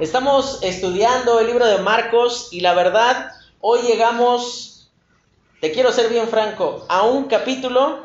Estamos estudiando el libro de Marcos y la verdad, hoy llegamos, te quiero ser bien franco, a un capítulo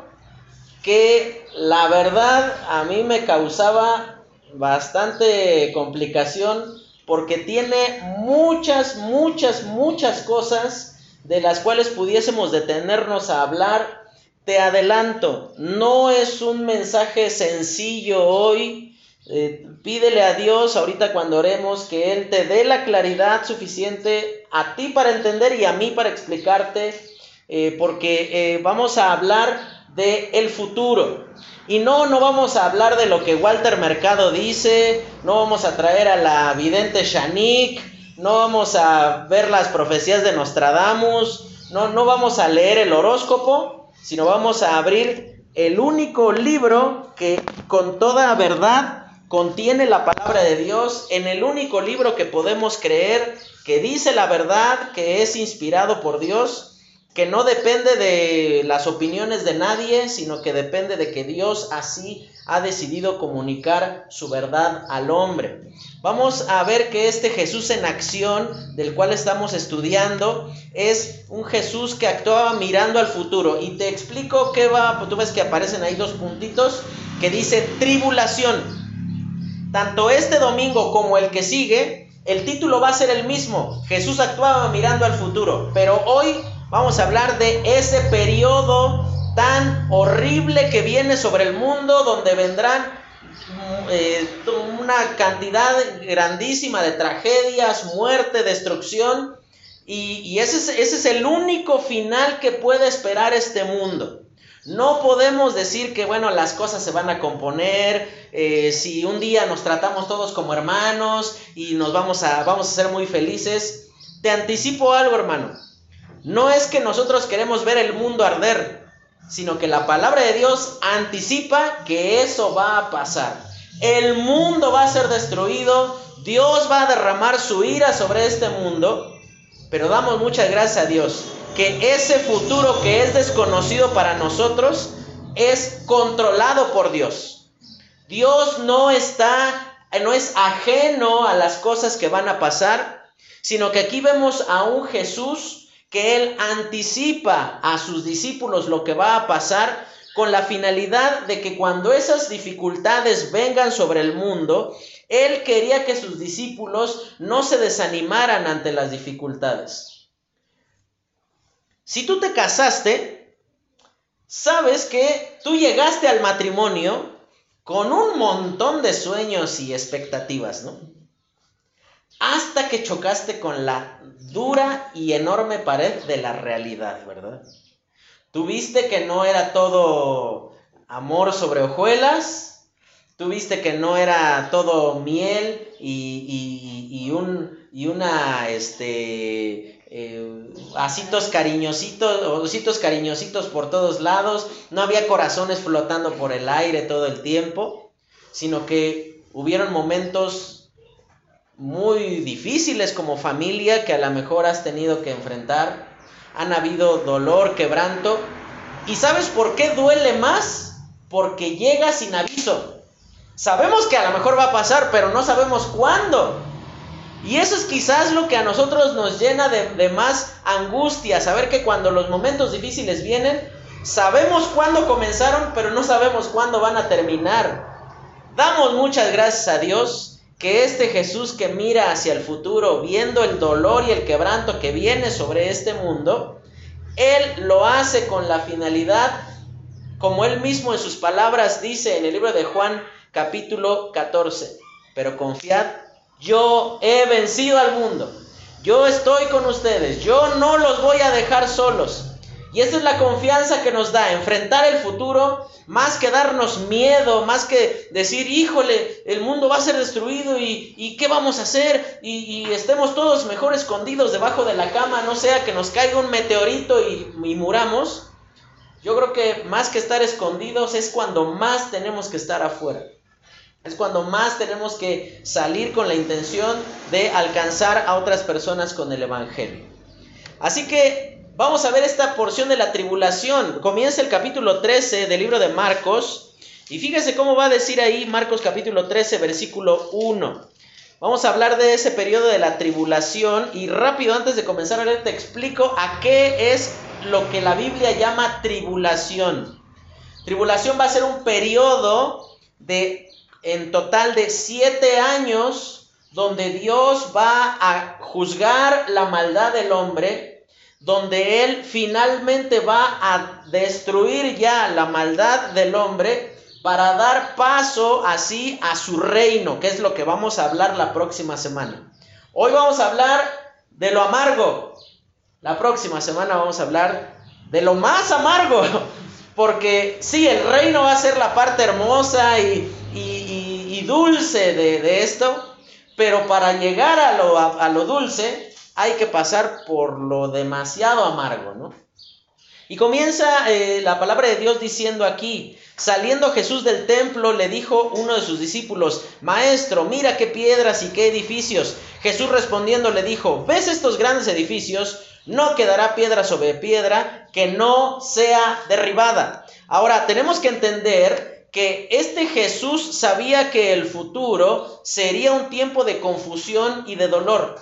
que la verdad a mí me causaba bastante complicación porque tiene muchas, muchas, muchas cosas de las cuales pudiésemos detenernos a hablar. Te adelanto, no es un mensaje sencillo hoy, eh, pídele a Dios ahorita cuando oremos que Él te dé la claridad suficiente a ti para entender y a mí para explicarte, eh, porque eh, vamos a hablar de el futuro. Y no, no vamos a hablar de lo que Walter Mercado dice, no vamos a traer a la vidente Shanik, no vamos a ver las profecías de Nostradamus, no, no vamos a leer el horóscopo, sino vamos a abrir el único libro que con toda verdad contiene la palabra de Dios en el único libro que podemos creer que dice la verdad, que es inspirado por Dios, que no depende de las opiniones de nadie, sino que depende de que Dios así ha decidido comunicar su verdad al hombre. Vamos a ver que este Jesús en acción, del cual estamos estudiando, es un Jesús que actuaba mirando al futuro. Y te explico qué va, tú ves que aparecen ahí dos puntitos que dice tribulación. Tanto este domingo como el que sigue, el título va a ser el mismo. Jesús actuaba mirando al futuro. Pero hoy vamos a hablar de ese periodo tan horrible que viene sobre el mundo, donde vendrán eh, una cantidad grandísima de tragedias, muerte, destrucción. Y, ese, es, ese es el único final que puede esperar este mundo. No podemos decir que, bueno, las cosas se van a componer, eh, si un día nos tratamos todos como hermanos y nos vamos a, vamos a ser muy felices. Te anticipo algo, hermano. No es que nosotros queremos ver el mundo arder, sino que la palabra de Dios anticipa que eso va a pasar. El mundo va a ser destruido, Dios va a derramar su ira sobre este mundo, pero damos muchas gracias a Dios que ese futuro que es desconocido para nosotros es controlado por Dios. Dios no está, no es ajeno a las cosas que van a pasar, sino que aquí vemos a un Jesús que él anticipa a sus discípulos lo que va a pasar con la finalidad de que cuando esas dificultades vengan sobre el mundo, él quería que sus discípulos no se desanimaran ante las dificultades. Si tú te casaste, sabes que tú llegaste al matrimonio con un montón de sueños y expectativas, ¿no? Hasta que chocaste con la dura y enorme pared de la realidad, ¿verdad? Tuviste que no era todo amor sobre hojuelas, tuviste que no era todo miel y, y, un, y una, este, eh, asitos cariñositos, ositos cariñositos por todos lados, no había corazones flotando por el aire todo el tiempo, sino que hubieron momentos muy difíciles como familia que a lo mejor has tenido que enfrentar, han habido dolor, quebranto, y ¿sabes por qué duele más? Porque llega sin aviso. Sabemos que a lo mejor va a pasar, pero no sabemos cuándo. Y eso es quizás lo que a nosotros nos llena de, más angustia, saber que cuando los momentos difíciles vienen, sabemos cuándo comenzaron, pero no sabemos cuándo van a terminar. Damos muchas gracias a Dios que este Jesús que mira hacia el futuro, viendo el dolor y el quebranto que viene sobre este mundo, Él lo hace con la finalidad, como Él mismo en sus palabras dice en el libro de Juan capítulo 14, pero confiad yo he vencido al mundo. Yo estoy con ustedes. Yo no los voy a dejar solos. Y esa es la confianza que nos da, enfrentar el futuro, más que darnos miedo, más que decir, híjole, el mundo va a ser destruido y, ¿qué vamos a hacer? Y, estemos todos mejor escondidos debajo de la cama, no sea que nos caiga un meteorito y, y muramos. Yo creo que más que estar escondidos es cuando más tenemos que estar afuera. Es cuando más tenemos que salir con la intención de alcanzar a otras personas con el Evangelio. Así que vamos a ver esta porción de la tribulación. Comienza el capítulo 13 del libro de Marcos. Y fíjese cómo va a decir ahí Marcos capítulo 13, versículo 1. Vamos a hablar de ese periodo de la tribulación y rápido antes de comenzar a leer te explico a qué es lo que la Biblia llama tribulación. Tribulación va a ser un periodo de en total de siete años donde Dios va a juzgar la maldad del hombre, donde Él finalmente va a destruir ya la maldad del hombre para dar paso así a su reino, que es lo que vamos a hablar la próxima semana. Hoy vamos a hablar de lo amargo. La próxima semana vamos a hablar de lo más amargo. Porque sí, el reino va a ser la parte hermosa y, dulce de, esto, pero para llegar a lo, a lo dulce hay que pasar por lo demasiado amargo, ¿no? Y comienza eh, la palabra de Dios diciendo aquí, saliendo Jesús del templo, le dijo uno de sus discípulos, Maestro, mira qué piedras y qué edificios. Jesús respondiendo le dijo, ¿ves estos grandes edificios? No quedará piedra sobre piedra que no sea derribada. Ahora, tenemos que entender que este Jesús sabía que el futuro sería un tiempo de confusión y de dolor.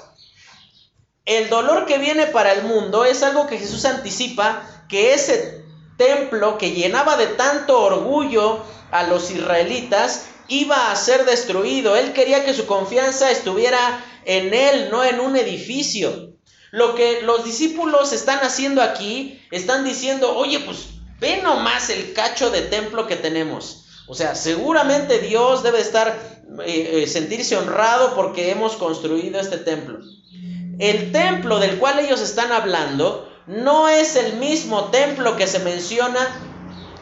El dolor que viene para el mundo es algo que Jesús anticipa que ese templo que llenaba de tanto orgullo a los israelitas iba a ser destruido. Él quería que su confianza estuviera en él, no en un edificio. Lo que los discípulos están haciendo aquí, están diciendo, oye, pues ve nomás el cacho de templo que tenemos. O sea, seguramente Dios debe estar, eh, eh, sentirse honrado porque hemos construido este templo. El templo del cual ellos están hablando no es el mismo templo que se menciona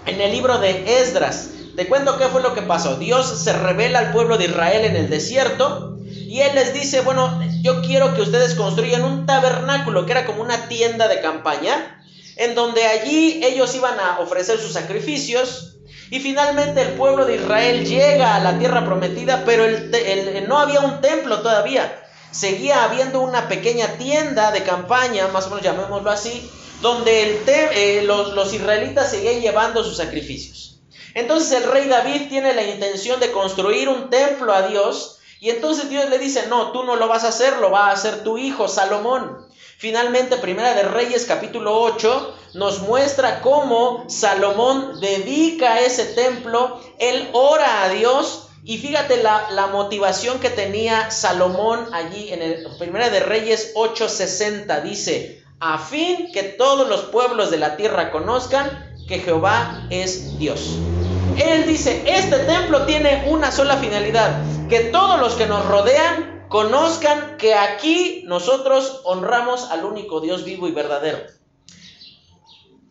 en el libro de Esdras. Te cuento qué fue lo que pasó. Dios se revela al pueblo de Israel en el desierto y él les dice, bueno, yo quiero que ustedes construyan un tabernáculo que era como una tienda de campaña, en donde allí ellos iban a ofrecer sus sacrificios. Y finalmente el pueblo de Israel llega a la tierra prometida, pero no había un templo todavía seguía habiendo una pequeña tienda de campaña, más o menos llamémoslo así, donde eh, los, israelitas seguían llevando sus sacrificios. Entonces el rey David tiene la intención de construir un templo a Dios y entonces Dios le dice, no, tú no lo vas a hacer, lo va a hacer tu hijo Salomón. Finalmente, Primera de Reyes capítulo 8 nos muestra cómo Salomón dedica ese templo, él ora a Dios y fíjate la, motivación que tenía Salomón allí en el Primera de Reyes 8:60. Dice, a fin que todos los pueblos de la tierra conozcan que Jehová es Dios. Él dice, este templo tiene una sola finalidad, que todos los que nos rodean conozcan que aquí nosotros honramos al único Dios vivo y verdadero.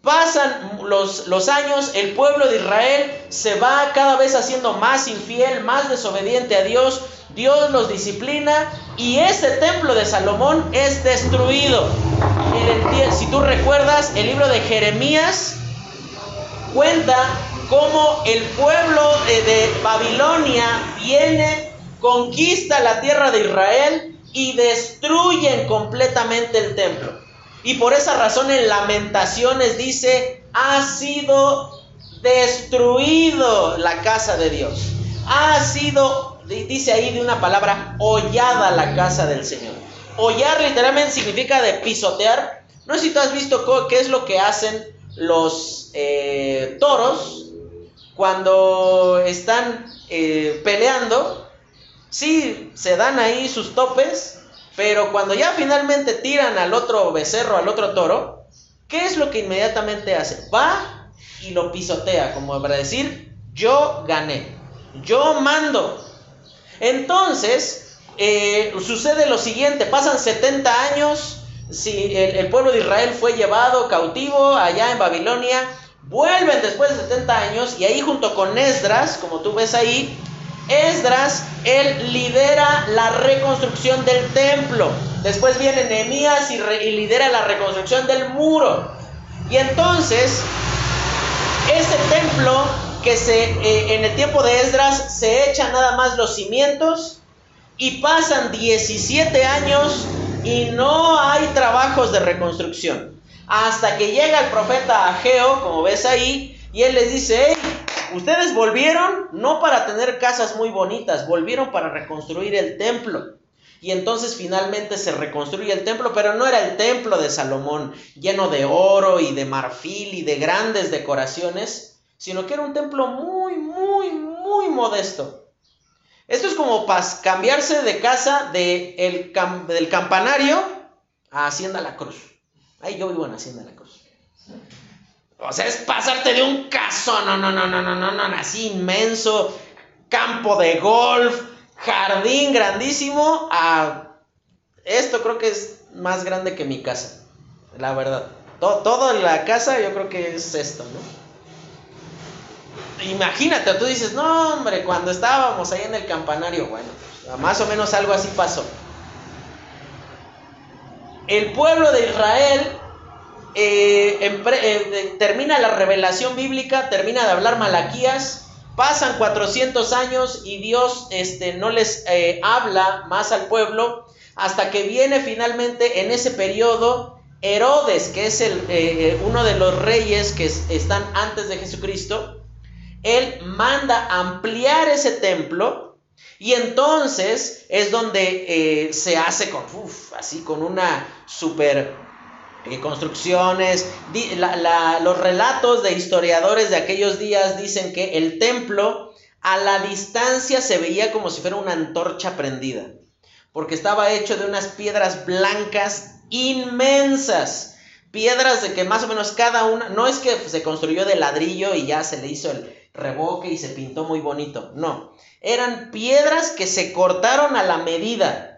Pasan los, los, años, el pueblo de Israel se va cada vez haciendo más infiel, más desobediente a Dios. Dios los disciplina y ese templo de Salomón es destruido. Si tú recuerdas, el libro de Jeremías cuenta cómo el pueblo de Babilonia viene, conquista la tierra de Israel y destruyen completamente el templo. Y por esa razón en lamentaciones dice, ha sido destruido la casa de Dios. Ha sido, dice ahí de una palabra, hollada la casa del Señor. Hollar literalmente significa de pisotear. No sé si tú has visto qué es lo que hacen los eh, toros cuando están eh, peleando. Sí, se dan ahí sus topes, pero cuando ya finalmente tiran al otro becerro, al otro toro, ¿qué es lo que inmediatamente hace? Va y lo pisotea, como para decir, yo gané, yo mando. Entonces, eh, sucede lo siguiente, pasan 70 años, si el, pueblo de Israel fue llevado cautivo allá en Babilonia, vuelven después de 70 años y ahí junto con Esdras, como tú ves ahí, Esdras, él lidera la reconstrucción del templo. Después viene Nehemías y, lidera la reconstrucción del muro. Y entonces, ese templo que se, eh, en el tiempo de Esdras se echan nada más los cimientos y pasan 17 años y no hay trabajos de reconstrucción. Hasta que llega el profeta Ageo, como ves ahí, y él les dice, ustedes volvieron no para tener casas muy bonitas, volvieron para reconstruir el templo. Y entonces finalmente se reconstruye el templo, pero no era el templo de Salomón, lleno de oro y de marfil y de grandes decoraciones, sino que era un templo muy, muy, muy modesto. Esto es como para cambiarse de casa de el del campanario a Hacienda La Cruz. Ahí yo vivo en Hacienda La Cruz. O sea, es pasarte de un caso, no, no, no, no, no, no, no, así inmenso, campo de golf, jardín grandísimo, a esto creo que es más grande que mi casa, la verdad. Todo, toda la casa yo creo que es esto, ¿no? Imagínate, tú dices, no, hombre, cuando estábamos ahí en el campanario, bueno, más o menos algo así pasó. El pueblo de Israel eh, eh, termina la revelación bíblica, termina de hablar Malaquías, pasan 400 años y Dios este, no les eh, habla más al pueblo hasta que viene finalmente en ese periodo Herodes, que es el, uno de los reyes que están antes de Jesucristo, él manda ampliar ese templo y entonces es donde se hace con, así con una super eh, construcciones. los relatos de historiadores de aquellos días dicen que el templo a la distancia se veía como si fuera una antorcha prendida, porque estaba hecho de unas piedras blancas inmensas piedras de que más o menos cada una, no es que se construyó de ladrillo y ya se le hizo el, reboque y se pintó muy bonito. No, eran piedras que se cortaron a la medida.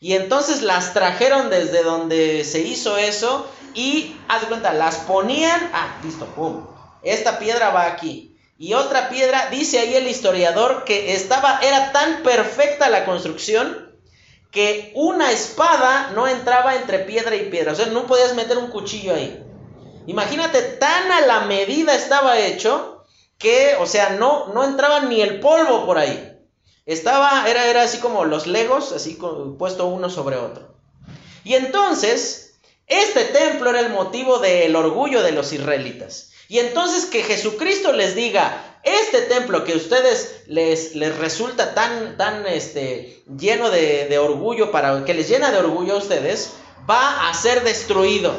Y entonces las trajeron desde donde se hizo eso y, haz de cuenta, las ponían, ah, listo, pum, esta piedra va aquí. Y otra piedra, dice ahí el historiador, que estaba, era tan perfecta la construcción que una espada no entraba entre piedra y piedra. O sea, no podías meter un cuchillo ahí. Imagínate, tan a la medida estaba hecho que, o sea, no, no entraba ni el polvo por ahí. Estaba, era, era así como los legos, así puesto uno sobre otro. Y entonces, este templo era el motivo del orgullo de los israelitas. Y entonces que Jesucristo les diga, este templo que a ustedes les, les resulta tan, tan este, lleno de, de orgullo, para, que les llena de orgullo a ustedes, va a ser destruido.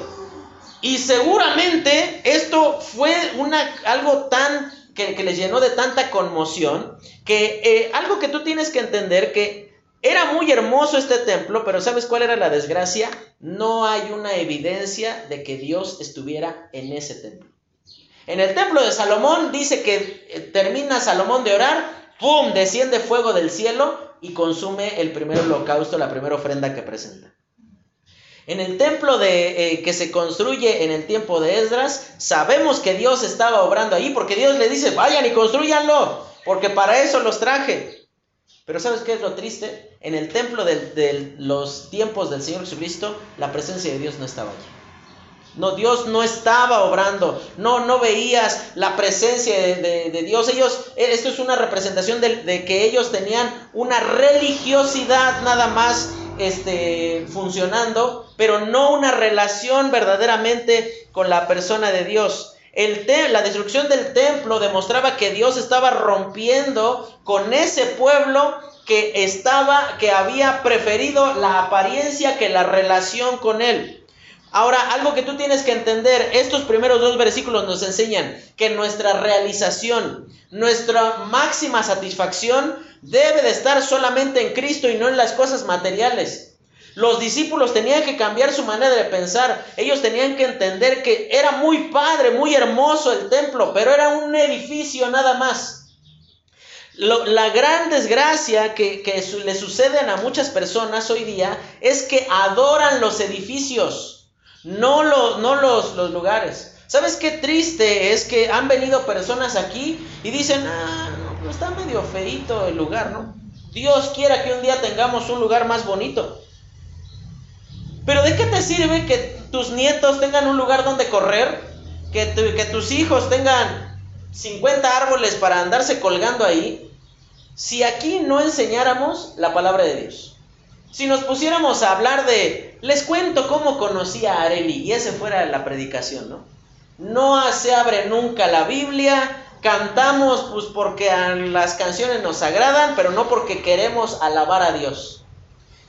Y seguramente esto fue una, algo tan que, les llenó de tanta conmoción, que eh, algo que tú tienes que entender que era muy hermoso este templo, pero ¿sabes cuál era la desgracia? No hay una evidencia de que Dios estuviera en ese templo. En el templo de Salomón dice que eh, termina Salomón de orar, ¡pum! desciende fuego del cielo y consume el primer holocausto, la primera ofrenda que presenta. En el templo de, eh, que se construye en el tiempo de Esdras, sabemos que Dios estaba obrando ahí porque Dios le dice, vayan y construyanlo, porque para eso los traje. Pero ¿sabes qué es lo triste? En el templo de, los tiempos del Señor Jesucristo, la presencia de Dios no estaba allí. No, Dios no estaba obrando. No, no veías la presencia de, Dios. Ellos, eh, esto es una representación de, de, que ellos tenían una religiosidad nada más este, funcionando, pero no una relación verdaderamente con la persona de Dios. El la destrucción del templo demostraba que Dios estaba rompiendo con ese pueblo que estaba, que había preferido la apariencia que la relación con él. Ahora, algo que tú tienes que entender, estos primeros dos versículos nos enseñan que nuestra realización, nuestra máxima satisfacción debe de estar solamente en Cristo y no en las cosas materiales. Los discípulos tenían que cambiar su manera de pensar. Ellos tenían que entender que era muy padre, muy hermoso el templo, pero era un edificio nada más. la gran desgracia que, le suceden a muchas personas hoy día es que adoran los edificios, no, los, no los, los lugares. ¿Sabes qué triste es que han venido personas aquí y dicen, ah, está medio feito el lugar, ¿no? Dios quiera que un día tengamos un lugar más bonito. Pero ¿de qué te sirve que tus nietos tengan un lugar donde correr? Que, que tus hijos tengan 50 árboles para andarse colgando ahí. Si aquí no enseñáramos la palabra de Dios. Si nos pusiéramos a hablar de, les cuento cómo conocí a Areli y esa fuera la predicación, ¿no? No se abre nunca la Biblia, Cantamos pues porque las canciones nos agradan, pero no porque queremos alabar a Dios.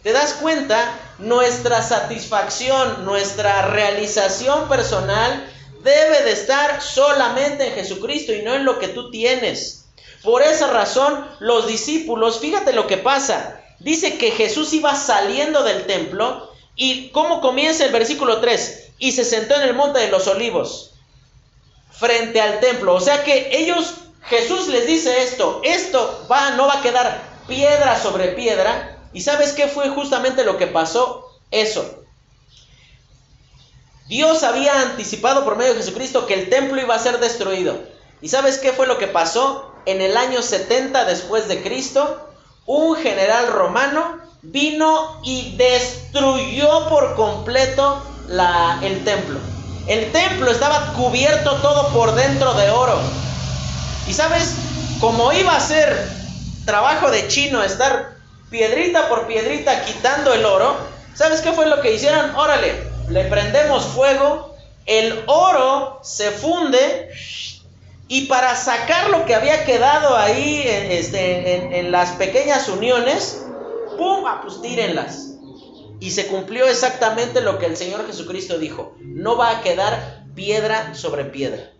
¿Te das cuenta? Nuestra satisfacción, nuestra realización personal debe de estar solamente en Jesucristo y no en lo que tú tienes. Por esa razón, los discípulos, fíjate lo que pasa. Dice que Jesús iba saliendo del templo y cómo comienza el versículo 3, y se sentó en el monte de los olivos frente al templo. O sea que ellos, Jesús les dice esto, esto va, no va a quedar piedra sobre piedra. ¿Y sabes qué fue justamente lo que pasó? Eso. Dios había anticipado por medio de Jesucristo que el templo iba a ser destruido. ¿Y sabes qué fue lo que pasó? En el año 70 después de Cristo, un general romano vino y destruyó por completo el templo. El templo estaba cubierto todo por dentro de oro. Y sabes, como iba a ser trabajo de chino estar piedrita por piedrita quitando el oro, ¿sabes qué fue lo que hicieron? Órale, le prendemos fuego, el oro se funde y para sacar lo que había quedado ahí este, en, las pequeñas uniones, ¡pum! Pues tírenlas. Y se cumplió exactamente lo que el Señor Jesucristo dijo. No va a quedar piedra sobre piedra.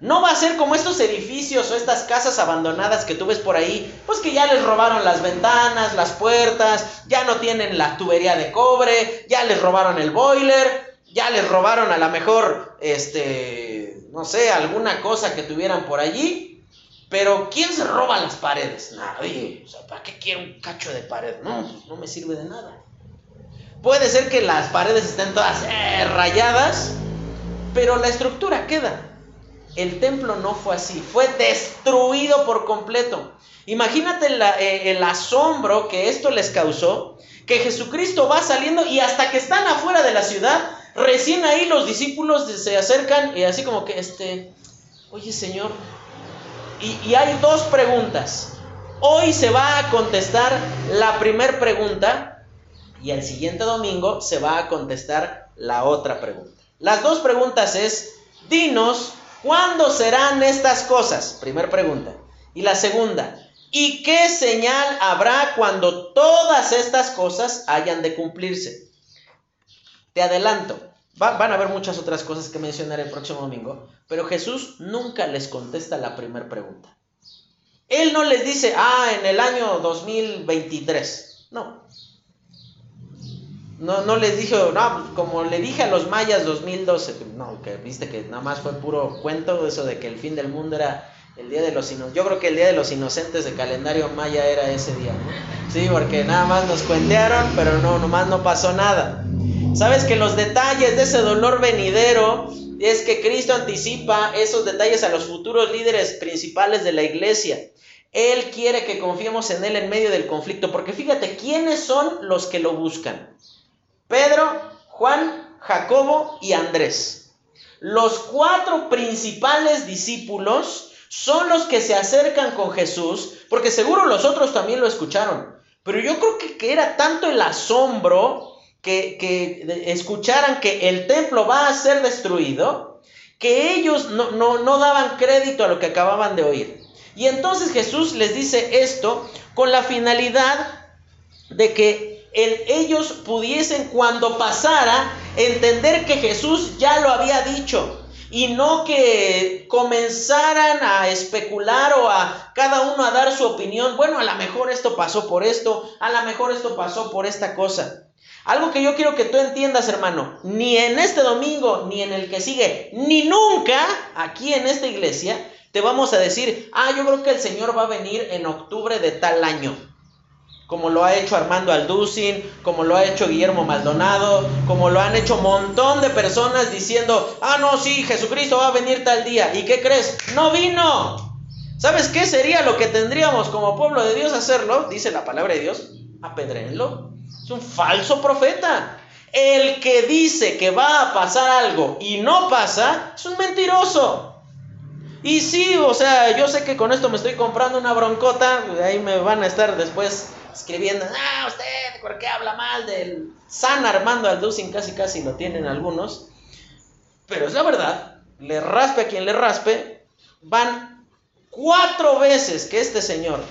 No va a ser como estos edificios o estas casas abandonadas que tú ves por ahí, pues que ya les robaron las ventanas, las puertas, ya no tienen la tubería de cobre, ya les robaron el boiler, ya les robaron a lo mejor, este, no sé, alguna cosa que tuvieran por allí. Pero ¿quién se roba las paredes? Nadie. O sea, ¿para qué quiero un cacho de pared? No, pues no me sirve de nada. Puede ser que las paredes estén todas eh, rayadas, pero la estructura queda. El templo no fue así, fue destruido por completo. Imagínate eh, el asombro que esto les causó, que Jesucristo va saliendo y hasta que están afuera de la ciudad, recién ahí los discípulos se acercan y así como que, este, oye Señor, y, hay dos preguntas. Hoy se va a contestar la primera pregunta y el siguiente domingo se va a contestar la otra pregunta. Las dos preguntas es, dinos, ¿cuándo serán estas cosas? Primera pregunta. Y la segunda, ¿y qué señal habrá cuando todas estas cosas hayan de cumplirse? Te adelanto, van a haber muchas otras cosas que mencionar el próximo domingo, pero Jesús nunca les contesta la primera pregunta. Él no les dice, ah, en el año 2023. No, no, no les dijo, no, como le dije a los mayas 2012, no, que viste que nada más fue puro cuento, eso de que el fin del mundo era el día de los inocentes. Yo creo que el día de los inocentes de calendario maya era ese día. Sí, porque nada más nos cuentearon, pero no, nomás no pasó nada. Sabes que los detalles de ese dolor venidero es que Cristo anticipa esos detalles a los futuros líderes principales de la iglesia. Él quiere que confiemos en Él en medio del conflicto, porque fíjate, ¿quiénes son los que lo buscan? Pedro, Juan, Jacobo y Andrés. Los cuatro principales discípulos son los que se acercan con Jesús, porque seguro los otros también lo escucharon. Pero yo creo que, era tanto el asombro que, que, escucharan que el templo va a ser destruido, que ellos no, no, no daban crédito a lo que acababan de oír. Y entonces Jesús les dice esto con la finalidad de que ellos pudiesen cuando pasara entender que Jesús ya lo había dicho y no que comenzaran a especular o a cada uno a dar su opinión. Bueno, a lo mejor esto pasó por esto, a lo mejor esto pasó por esta cosa. Algo que yo quiero que tú entiendas, hermano, ni en este domingo, ni en el que sigue, ni nunca aquí en esta iglesia, te vamos a decir, ah, yo creo que el Señor va a venir en octubre de tal año como lo ha hecho Armando Alducin, como lo ha hecho Guillermo Maldonado, como lo han hecho un montón de personas diciendo, ah, no, sí, Jesucristo va a venir tal día. ¿Y qué crees? No vino. ¿Sabes qué sería lo que tendríamos como pueblo de Dios hacerlo? Dice la palabra de Dios, apedrenlo. Es un falso profeta. El que dice que va a pasar algo y no pasa, es un mentiroso. Y sí, o sea, yo sé que con esto me estoy comprando una broncota, ahí me van a estar después escribiendo, ah, usted, ¿por qué habla mal del San Armando Alducin? Casi, casi lo tienen algunos. Pero es la verdad, le raspe a quien le raspe, van cuatro veces que este señor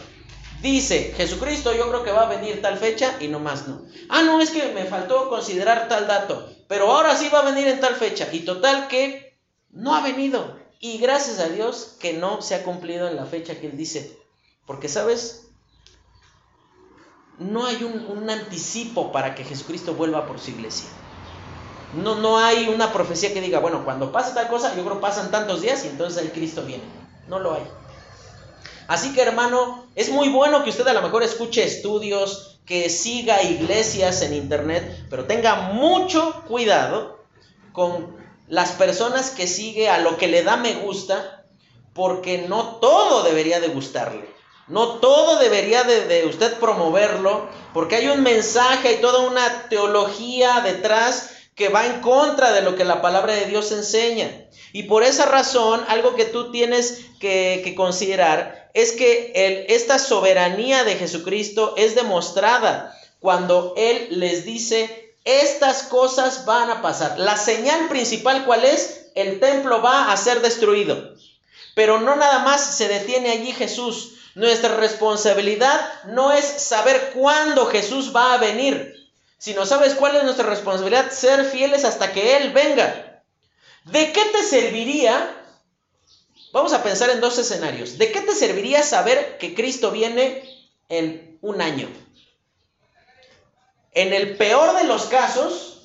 dice, Jesucristo yo creo que va a venir tal fecha y no más no. Ah, no, es que me faltó considerar tal dato, pero ahora sí va a venir en tal fecha. Y total que no ha venido. Y gracias a Dios que no se ha cumplido en la fecha que él dice. Porque, ¿sabes? No hay un, anticipo para que Jesucristo vuelva por su iglesia. No, no hay una profecía que diga, bueno, cuando pase tal cosa, yo creo pasan tantos días y entonces el Cristo viene. No lo hay. Así que hermano, es muy bueno que usted a lo mejor escuche estudios, que siga iglesias en internet, pero tenga mucho cuidado con las personas que sigue a lo que le da me gusta, porque no todo debería de gustarle. No todo debería de, usted promoverlo, porque hay un mensaje y toda una teología detrás que va en contra de lo que la palabra de Dios enseña. Y por esa razón, algo que tú tienes que, considerar es que esta soberanía de Jesucristo es demostrada cuando Él les dice, estas cosas van a pasar. La señal principal, ¿cuál es? El templo va a ser destruido. Pero no nada más se detiene allí Jesús. Nuestra responsabilidad no es saber cuándo Jesús va a venir, sino sabes cuál es nuestra responsabilidad, ser fieles hasta que Él venga. ¿De qué te serviría? Vamos a pensar en dos escenarios. ¿De qué te serviría saber que Cristo viene en un año? En el peor de los casos,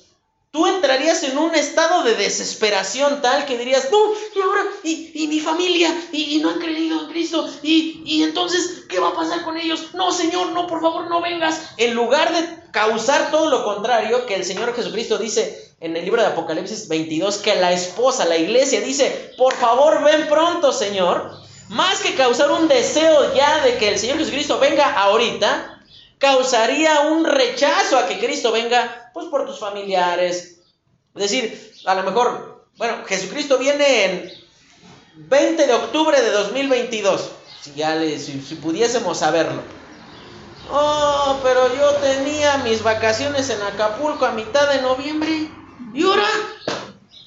tú entrarías en un estado de desesperación tal que dirías, no, y ahora, y, mi familia, y, no han creído en Cristo, y, y entonces, ¿qué va a pasar con ellos? No, Señor, no, por favor, no vengas. En lugar de causar todo lo contrario, que el Señor Jesucristo dice en el libro de Apocalipsis 22 que la esposa, la iglesia, dice, por favor ven pronto, Señor. Más que causar un deseo ya de que el Señor Jesucristo venga ahorita, causaría un rechazo a que Cristo venga, pues por tus familiares. Es decir, a lo mejor, bueno, Jesucristo viene en 20 de octubre de 2022, si ya le, si pudiésemos saberlo. Oh, pero yo tenía mis vacaciones en Acapulco a mitad de noviembre. ¿Y ahora?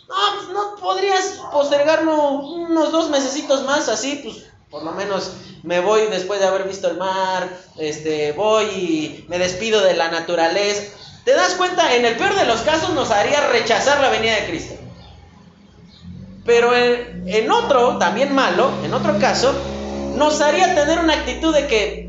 No, pues no podrías postergarlo unos dos mesecitos más, así, pues por lo menos me voy después de haber visto el mar, este, voy y me despido de la naturaleza. ¿Te das cuenta? En el peor de los casos nos haría rechazar la venida de Cristo. Pero en, en otro, también malo, en otro caso, nos haría tener una actitud de que,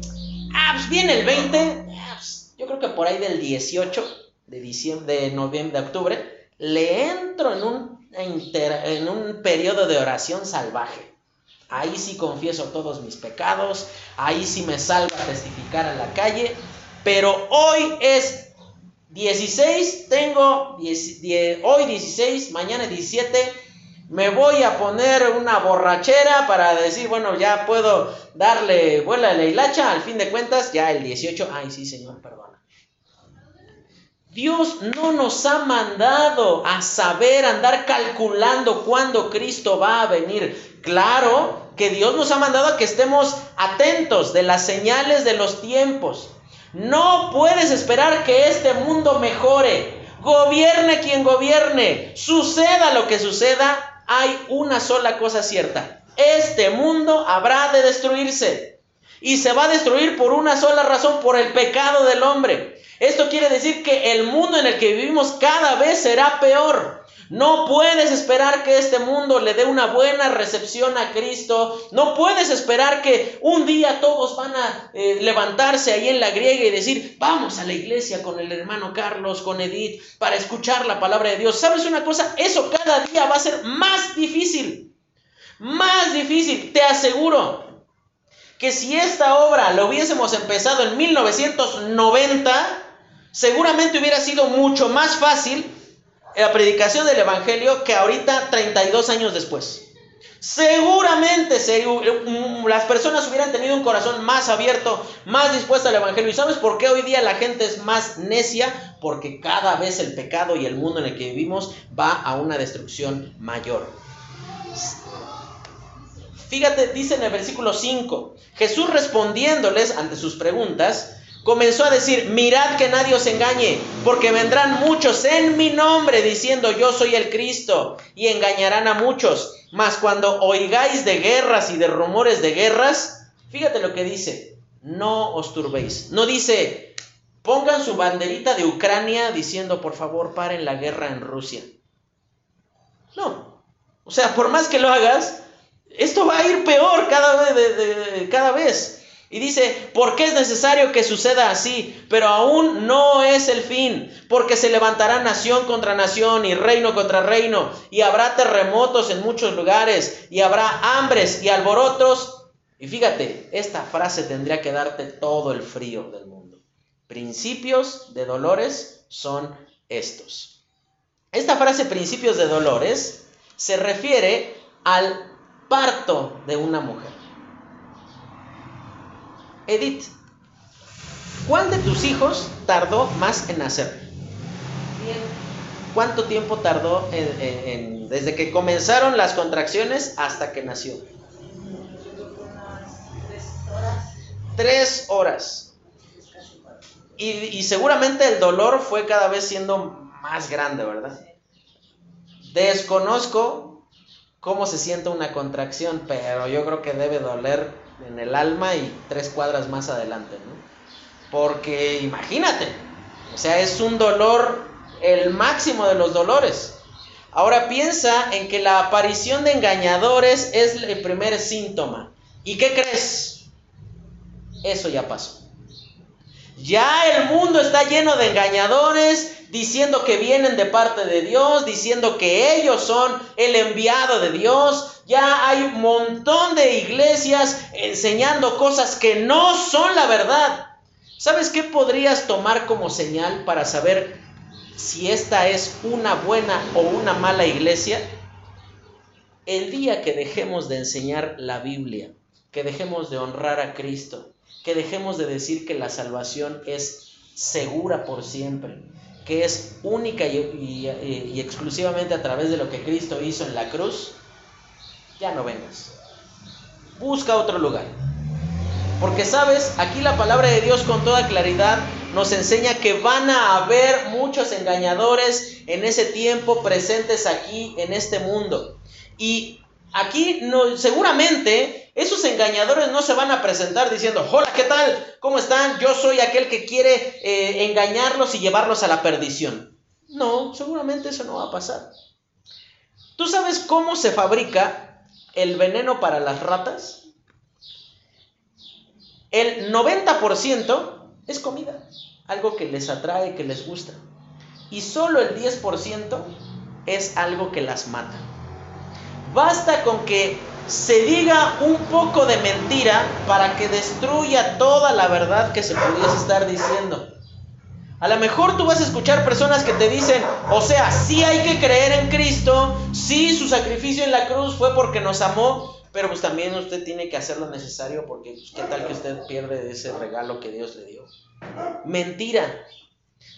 ah, pues viene el 20, ah, pues, yo creo que por ahí del 18 de diciembre, de noviembre, de octubre, le entro en un, en un periodo de oración salvaje. Ahí sí confieso todos mis pecados, ahí sí me salgo a testificar a la calle, pero hoy es 16, tengo hoy 16, mañana 17, me voy a poner una borrachera para decir, bueno, ya puedo darle vuela a la hilacha, al fin de cuentas, ya el 18, ay sí, Señor, perdón. Dios no nos ha mandado a saber andar calculando cuándo Cristo va a venir. Claro que Dios nos ha mandado a que estemos atentos de las señales de los tiempos. No puedes esperar que este mundo mejore. Gobierne quien gobierne. Suceda lo que suceda, hay una sola cosa cierta. Este mundo habrá de destruirse. Y se va a destruir por una sola razón, por el pecado del hombre. Esto quiere decir que el mundo en el que vivimos cada vez será peor. No puedes esperar que este mundo le dé una buena recepción a Cristo. No puedes esperar que un día todos van a eh, levantarse ahí en la griega y decir, vamos a la iglesia con el hermano Carlos, con Edith, para escuchar la palabra de Dios. ¿Sabes una cosa? Eso cada día va a ser más difícil. Más difícil, te aseguro. Que si esta obra lo hubiésemos empezado en 1990, seguramente hubiera sido mucho más fácil la predicación del Evangelio que ahorita 32 años después. Seguramente las personas hubieran tenido un corazón más abierto, más dispuesto al Evangelio. ¿Y sabes por qué hoy día la gente es más necia? Porque cada vez el pecado y el mundo en el que vivimos va a una destrucción mayor. Fíjate, dice en el versículo 5, Jesús respondiéndoles ante sus preguntas, comenzó a decir, mirad que nadie os engañe, porque vendrán muchos en mi nombre diciendo yo soy el Cristo, y engañarán a muchos. Mas cuando oigáis de guerras y de rumores de guerras, fíjate lo que dice, no os turbéis. No dice, pongan su banderita de Ucrania diciendo, por favor, paren la guerra en Rusia. No. O sea, por más que lo hagas, esto va a ir peor cada vez. cada vez. Y dice, ¿por qué es necesario que suceda así? Pero aún no es el fin, porque se levantará nación contra nación y reino contra reino, y habrá terremotos en muchos lugares, y habrá hambres y alborotos. Y fíjate, esta frase tendría que darte todo el frío del mundo. Principios de dolores son estos. Esta frase principios de dolores se refiere al parto de una mujer. Edith, ¿cuál de tus hijos tardó más en nacer? ¿Cuánto tiempo tardó desde que comenzaron las contracciones hasta que nació? Tres horas. Y, y, seguramente el dolor fue cada vez siendo más grande, ¿verdad? Desconozco cómo se siente una contracción, pero yo creo que debe doler en el alma y tres cuadras más adelante, ¿no? Porque imagínate, o sea, es un dolor, el máximo de los dolores. Ahora piensa en que la aparición de engañadores es el primer síntoma. ¿Y qué crees? Eso ya pasó. Ya el mundo está lleno de engañadores, diciendo que vienen de parte de Dios, diciendo que ellos son el enviado de Dios. Ya hay un montón de iglesias enseñando cosas que no son la verdad. ¿Sabes qué podrías tomar como señal para saber si esta es una buena o una mala iglesia? El día que dejemos de enseñar la Biblia, que dejemos de honrar a Cristo, que dejemos de decir que la salvación es segura por siempre, que es única y, exclusivamente a través de lo que Cristo hizo en la cruz, ya no vengas. Busca otro lugar. Porque sabes, aquí la palabra de Dios con toda claridad nos enseña que van a haber muchos engañadores en ese tiempo presentes aquí en este mundo. Y aquí no, seguramente esos engañadores no se van a presentar diciendo, hola, ¿qué tal? ¿Cómo están? Yo soy aquel que quiere eh, engañarlos y llevarlos a la perdición. No, seguramente eso no va a pasar. ¿Tú sabes cómo se fabrica el veneno para las ratas? El 90% es comida, algo que les atrae, que les gusta. Y solo el 10% es algo que las mata. Basta con que se diga un poco de mentira para que destruya toda la verdad que se pudiese estar diciendo. A lo mejor tú vas a escuchar personas que te dicen, o sea, sí hay que creer en Cristo, sí su sacrificio en la cruz fue porque nos amó, pero pues también usted tiene que hacer lo necesario porque pues, qué tal que usted pierde ese regalo que Dios le dio. Mentira.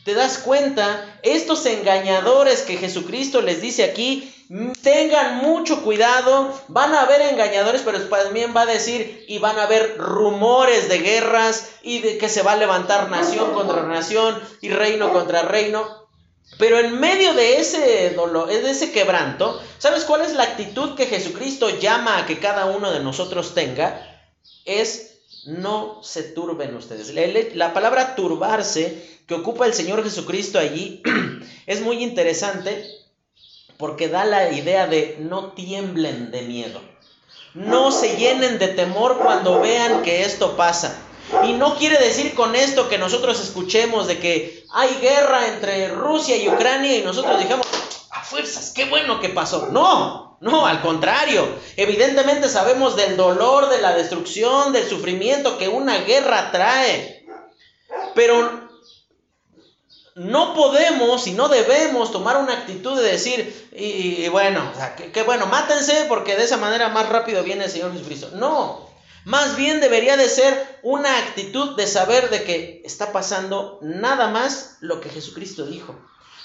¿Te das cuenta? Estos engañadores que Jesucristo les dice aquí, tengan mucho cuidado, van a haber engañadores, pero también va a decir, y van a haber rumores de guerras y de que se va a levantar nación contra nación y reino contra reino. Pero en medio de ese dolor, de ese quebranto, ¿sabes cuál es la actitud que Jesucristo llama a que cada uno de nosotros tenga? Es no se turben ustedes. La palabra turbarse que ocupa el Señor Jesucristo allí es muy interesante porque da la idea de no tiemblen de miedo. No se llenen de temor cuando vean que esto pasa. Y no quiere decir con esto que nosotros escuchemos de que hay guerra entre Rusia y Ucrania y nosotros digamos, a fuerzas, qué bueno que pasó. No, no, al contrario. Evidentemente sabemos del dolor, de la destrucción, del sufrimiento que una guerra trae. Pero no podemos y no debemos tomar una actitud de decir, y, bueno, que, bueno, mátense porque de esa manera más rápido viene el Señor Jesucristo. No, más bien debería de ser una actitud de saber de que está pasando nada más lo que Jesucristo dijo.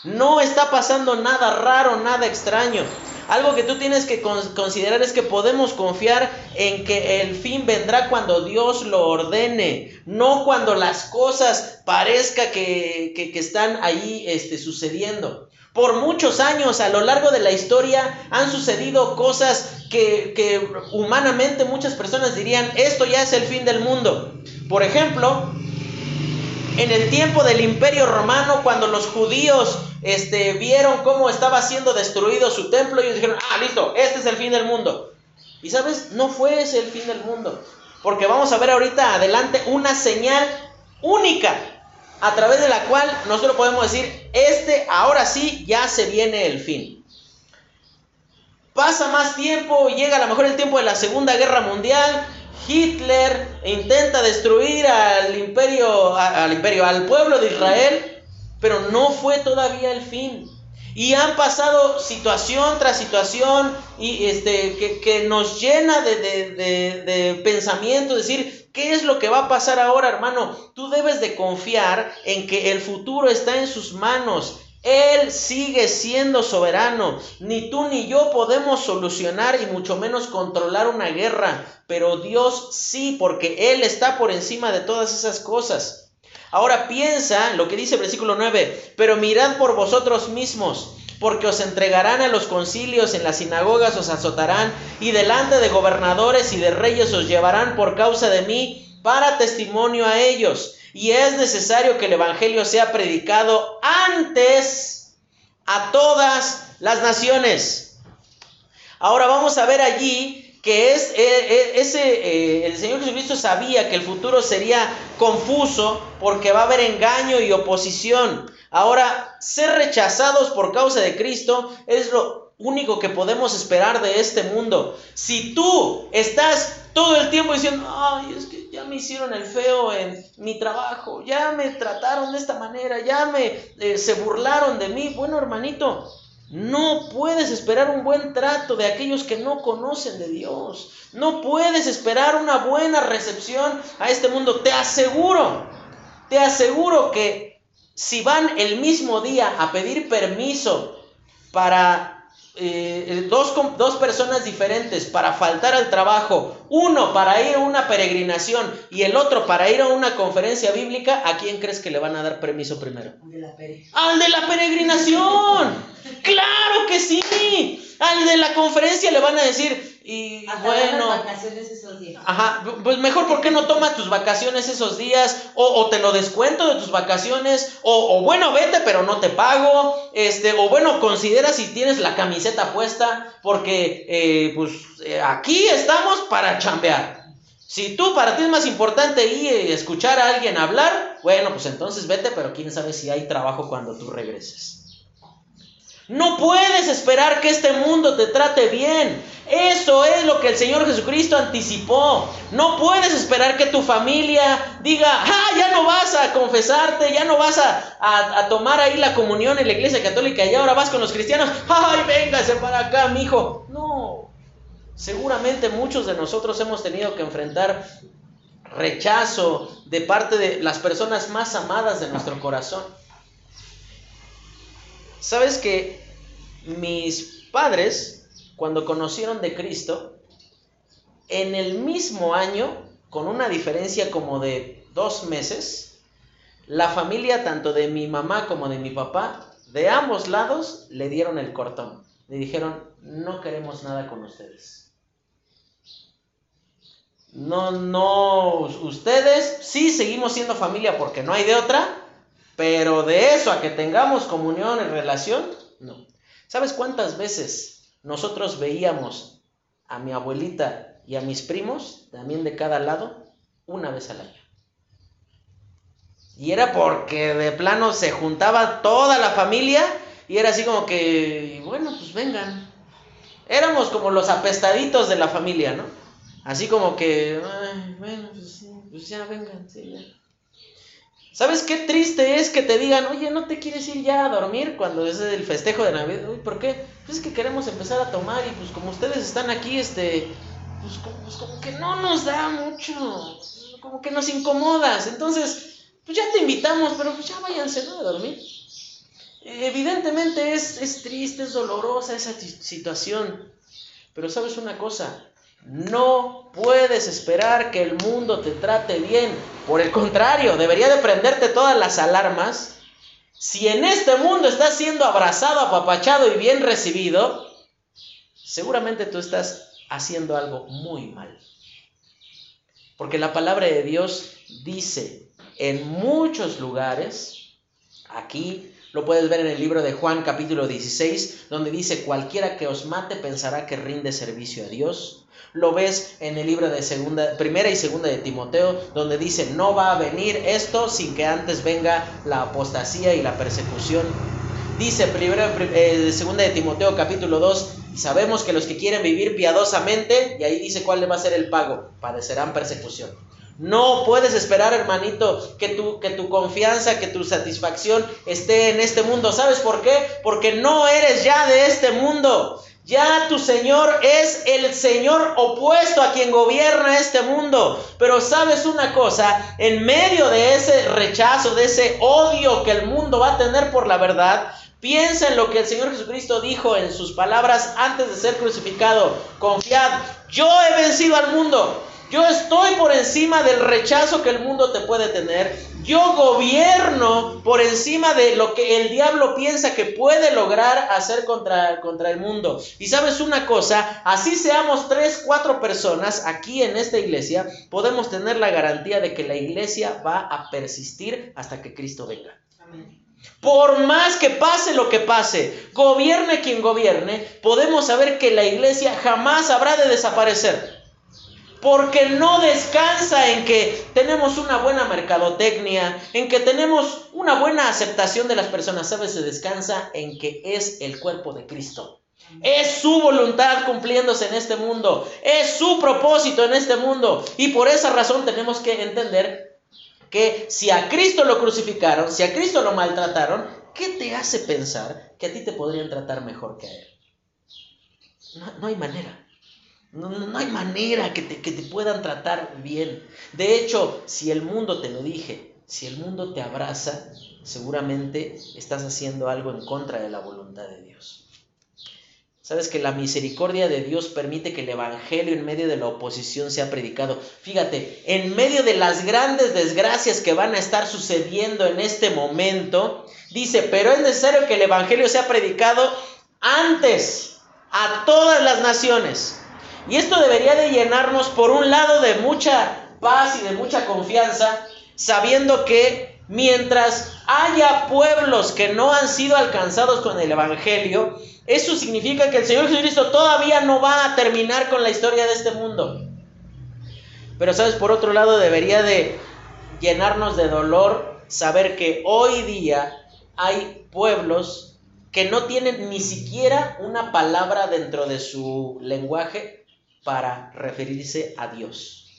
No está pasando nada raro, nada extraño. algo que tú tienes que considerar es que podemos confiar en que el fin vendrá cuando Dios lo ordene, no cuando las cosas parezca que, que, están ahí este, sucediendo. Por muchos años a lo largo de la historia han sucedido cosas que, que humanamente muchas personas dirían, esto ya es el fin del mundo. Por ejemplo, en el tiempo del imperio romano, cuando los judíos este, vieron cómo estaba siendo destruido su templo, ellos dijeron, ah, listo, este es el fin del mundo. Y sabes, no fue ese el fin del mundo, porque vamos a ver ahorita adelante una señal única a través de la cual nosotros podemos decir, este ahora sí ya se viene el fin. Pasa más tiempo, llega a lo mejor el tiempo de la Segunda Guerra Mundial, Hitler intenta destruir al imperio, al imperio, al pueblo de Israel, pero no fue todavía el fin. Y han pasado situación tras situación y este, que, nos llena de, de, de, pensamiento, decir, ¿qué es lo que va a pasar ahora, hermano? Tú debes de confiar en que el futuro está en sus manos él sigue siendo soberano. Ni tú ni yo podemos solucionar y mucho menos controlar una guerra. Pero Dios sí, porque Él está por encima de todas esas cosas. Ahora piensa lo que dice el versículo 9. Pero mirad por vosotros mismos porque os entregarán a los concilios, en las sinagogas os azotarán, y delante de gobernadores y de reyes os llevarán por causa de mí, para testimonio a ellos y es necesario que el Evangelio sea predicado antes a todas las naciones. Ahora vamos a ver allí que es, eh, eh, ese, eh, el Señor Jesucristo sabía que el futuro sería confuso porque va a haber engaño y oposición. Ahora, ser rechazados por causa de Cristo es lo único que podemos esperar de este mundo. Si tú estás todo el tiempo diciendo, ay, es que ya me hicieron el feo en mi trabajo, ya me trataron de esta manera, ya me eh, se burlaron de mí. Bueno, hermanito, no puedes esperar un buen trato de aquellos que no conocen de Dios. No puedes esperar una buena recepción a este mundo. Te aseguro, te aseguro que si van el mismo día a pedir permiso para eh, eh, dos, dos personas diferentes para faltar al trabajo, uno para ir a una peregrinación y el otro para ir a una conferencia bíblica, ¿a quién crees que le van a dar permiso primero? Al de la peregrinación. claro que sí. Al de la conferencia le van a decir, y bueno. vacaciones esos días. Ajá, pues mejor, ¿por qué no tomas tus vacaciones esos días? O, te lo descuento de tus vacaciones. O, bueno, vete, pero no te pago. Este, o bueno, considera si tienes la camiseta puesta. Porque, eh, pues, eh, aquí estamos para chambear. Si tú para ti es más importante ir y escuchar a alguien hablar, bueno, pues entonces vete, pero quién sabe si hay trabajo cuando tú regreses. No puedes esperar que este mundo te trate bien. Eso es lo que el Señor Jesucristo anticipó. No puedes esperar que tu familia diga, ah, ya no vas a confesarte, ya no vas a, tomar ahí la comunión en la iglesia católica y ahora vas con los cristianos, ay, véngase para acá, mi hijo. No, seguramente muchos de nosotros hemos tenido que enfrentar rechazo de parte de las personas más amadas de nuestro corazón. Sabes que mis padres cuando conocieron de Cristo, en el mismo año, con una diferencia como de dos meses, la familia, tanto de mi mamá como de mi papá, de ambos lados, le dieron el cortón. Le dijeron, no queremos nada con ustedes. No, no, ustedes sí seguimos siendo familia porque no hay de otra, pero de eso a que tengamos comunión y relación, no. ¿Sabes cuántas veces nosotros veíamos a mi abuelita y a mis primos, también de cada lado, una vez al año. Y era porque de plano se juntaba toda la familia y era así como que, bueno, pues vengan. Éramos como los apestaditos de la familia, ¿no? Así como que, bueno, pues, pues, ya vengan, sí, ya. ¿Sabes qué triste es que te digan, oye, no te quieres ir ya a dormir cuando es el festejo de Navidad? Uy, ¿por qué? Pues es que queremos empezar a tomar y pues como ustedes están aquí, este, pues como, pues que no nos da mucho, como que nos incomodas. Entonces, pues ya te invitamos, pero pues ya váyanse, ¿no? A dormir. Evidentemente es, es triste, es dolorosa esa situación. Pero sabes una cosa, no puedes esperar que el mundo te trate bien. Por el contrario, debería de prenderte todas las alarmas. Si en este mundo estás siendo abrazado, apapachado y bien recibido, seguramente tú estás haciendo algo muy mal. Porque la palabra de Dios dice en muchos lugares, aquí lo puedes ver en el libro de Juan capítulo 16, donde dice, cualquiera que os mate pensará que rinde servicio a Dios. Lo ves en el libro de primera y segunda de Timoteo, donde dice, no va a venir esto sin que antes venga la apostasía y la persecución. Dice eh, segunda de Timoteo capítulo 2, y sabemos que los que quieren vivir piadosamente, y ahí dice cuál le va a ser el pago, padecerán persecución. No puedes esperar, hermanito, que tu, que tu confianza, que tu satisfacción esté en este mundo. ¿Sabes por qué? Porque no eres ya de este mundo. Ya tu Señor es el Señor opuesto a quien gobierna este mundo. Pero sabes una cosa, en medio de ese rechazo, de ese odio que el mundo va a tener por la verdad, piensa en lo que el Señor Jesucristo dijo en sus palabras antes de ser crucificado. Confiad, yo he vencido al mundo. Yo estoy por encima del rechazo que el mundo te puede tener. Yo gobierno por encima de lo que el diablo piensa que puede lograr hacer contra, contra el mundo. Y sabes una cosa, así seamos tres, cuatro personas aquí en esta iglesia, podemos tener la garantía de que la iglesia va a persistir hasta que Cristo venga. Por más que pase lo que pase, gobierne quien gobierne, podemos saber que la iglesia jamás habrá de desaparecer porque no descansa en que tenemos una buena mercadotecnia, en que tenemos una buena aceptación de las personas, ¿sabes? Se descansa en que es el cuerpo de Cristo. Es su voluntad cumpliéndose en este mundo, es su propósito en este mundo. Y por esa razón tenemos que entender que si a Cristo lo crucificaron, si a Cristo lo maltrataron, ¿qué te hace pensar que a ti te podrían tratar mejor que a Él? No, no hay manera. No, no, hay manera que te, que te puedan tratar bien. De hecho, si el mundo, te lo dije, si el mundo te abraza, seguramente estás haciendo algo en contra de la voluntad de Dios. Sabes que la misericordia de Dios permite que el Evangelio en medio de la oposición sea predicado. Fíjate, en medio de las grandes desgracias que van a estar sucediendo en este momento, dice, pero es necesario que el Evangelio sea predicado antes a todas las naciones y esto debería de llenarnos por un lado de mucha paz y de mucha confianza, sabiendo que mientras haya pueblos que no han sido alcanzados con el Evangelio, eso significa que el Señor Jesucristo todavía no va a terminar con la historia de este mundo. Pero sabes, por otro lado, debería de llenarnos de dolor saber que hoy día hay pueblos que no tienen ni siquiera una palabra dentro de su lenguaje para referirse a Dios.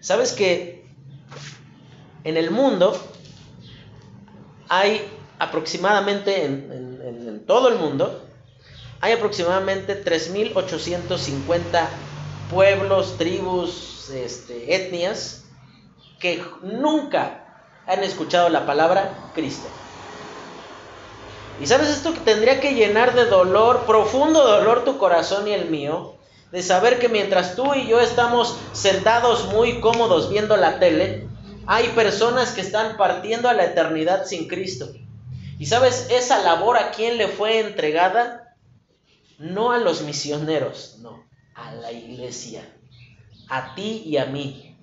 ¿Sabes que en el mundo hay aproximadamente, en, todo el mundo, hay aproximadamente 3.850 pueblos, tribus, este, etnias que nunca han escuchado la palabra Cristo. Y sabes esto que tendría que llenar de dolor, profundo dolor tu corazón y el mío, de saber que mientras tú y yo estamos sentados muy cómodos viendo la tele, hay personas que están partiendo a la eternidad sin Cristo. Y sabes, esa labor a quién le fue entregada? No a los misioneros, no, a la iglesia, a ti y a mí.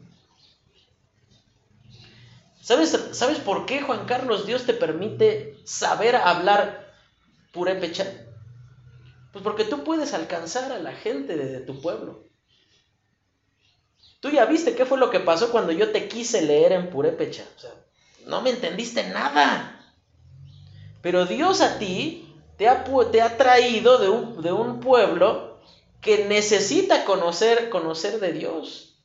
¿Sabes, ¿Sabes por qué, Juan Carlos, Dios te permite saber hablar purépecha? Pues porque tú puedes alcanzar a la gente de, tu pueblo. Tú ya viste qué fue lo que pasó cuando yo te quise leer en Purépecha. O sea, no me entendiste nada. Pero Dios a ti te ha, te ha traído de un, de un, pueblo que necesita conocer, conocer de Dios.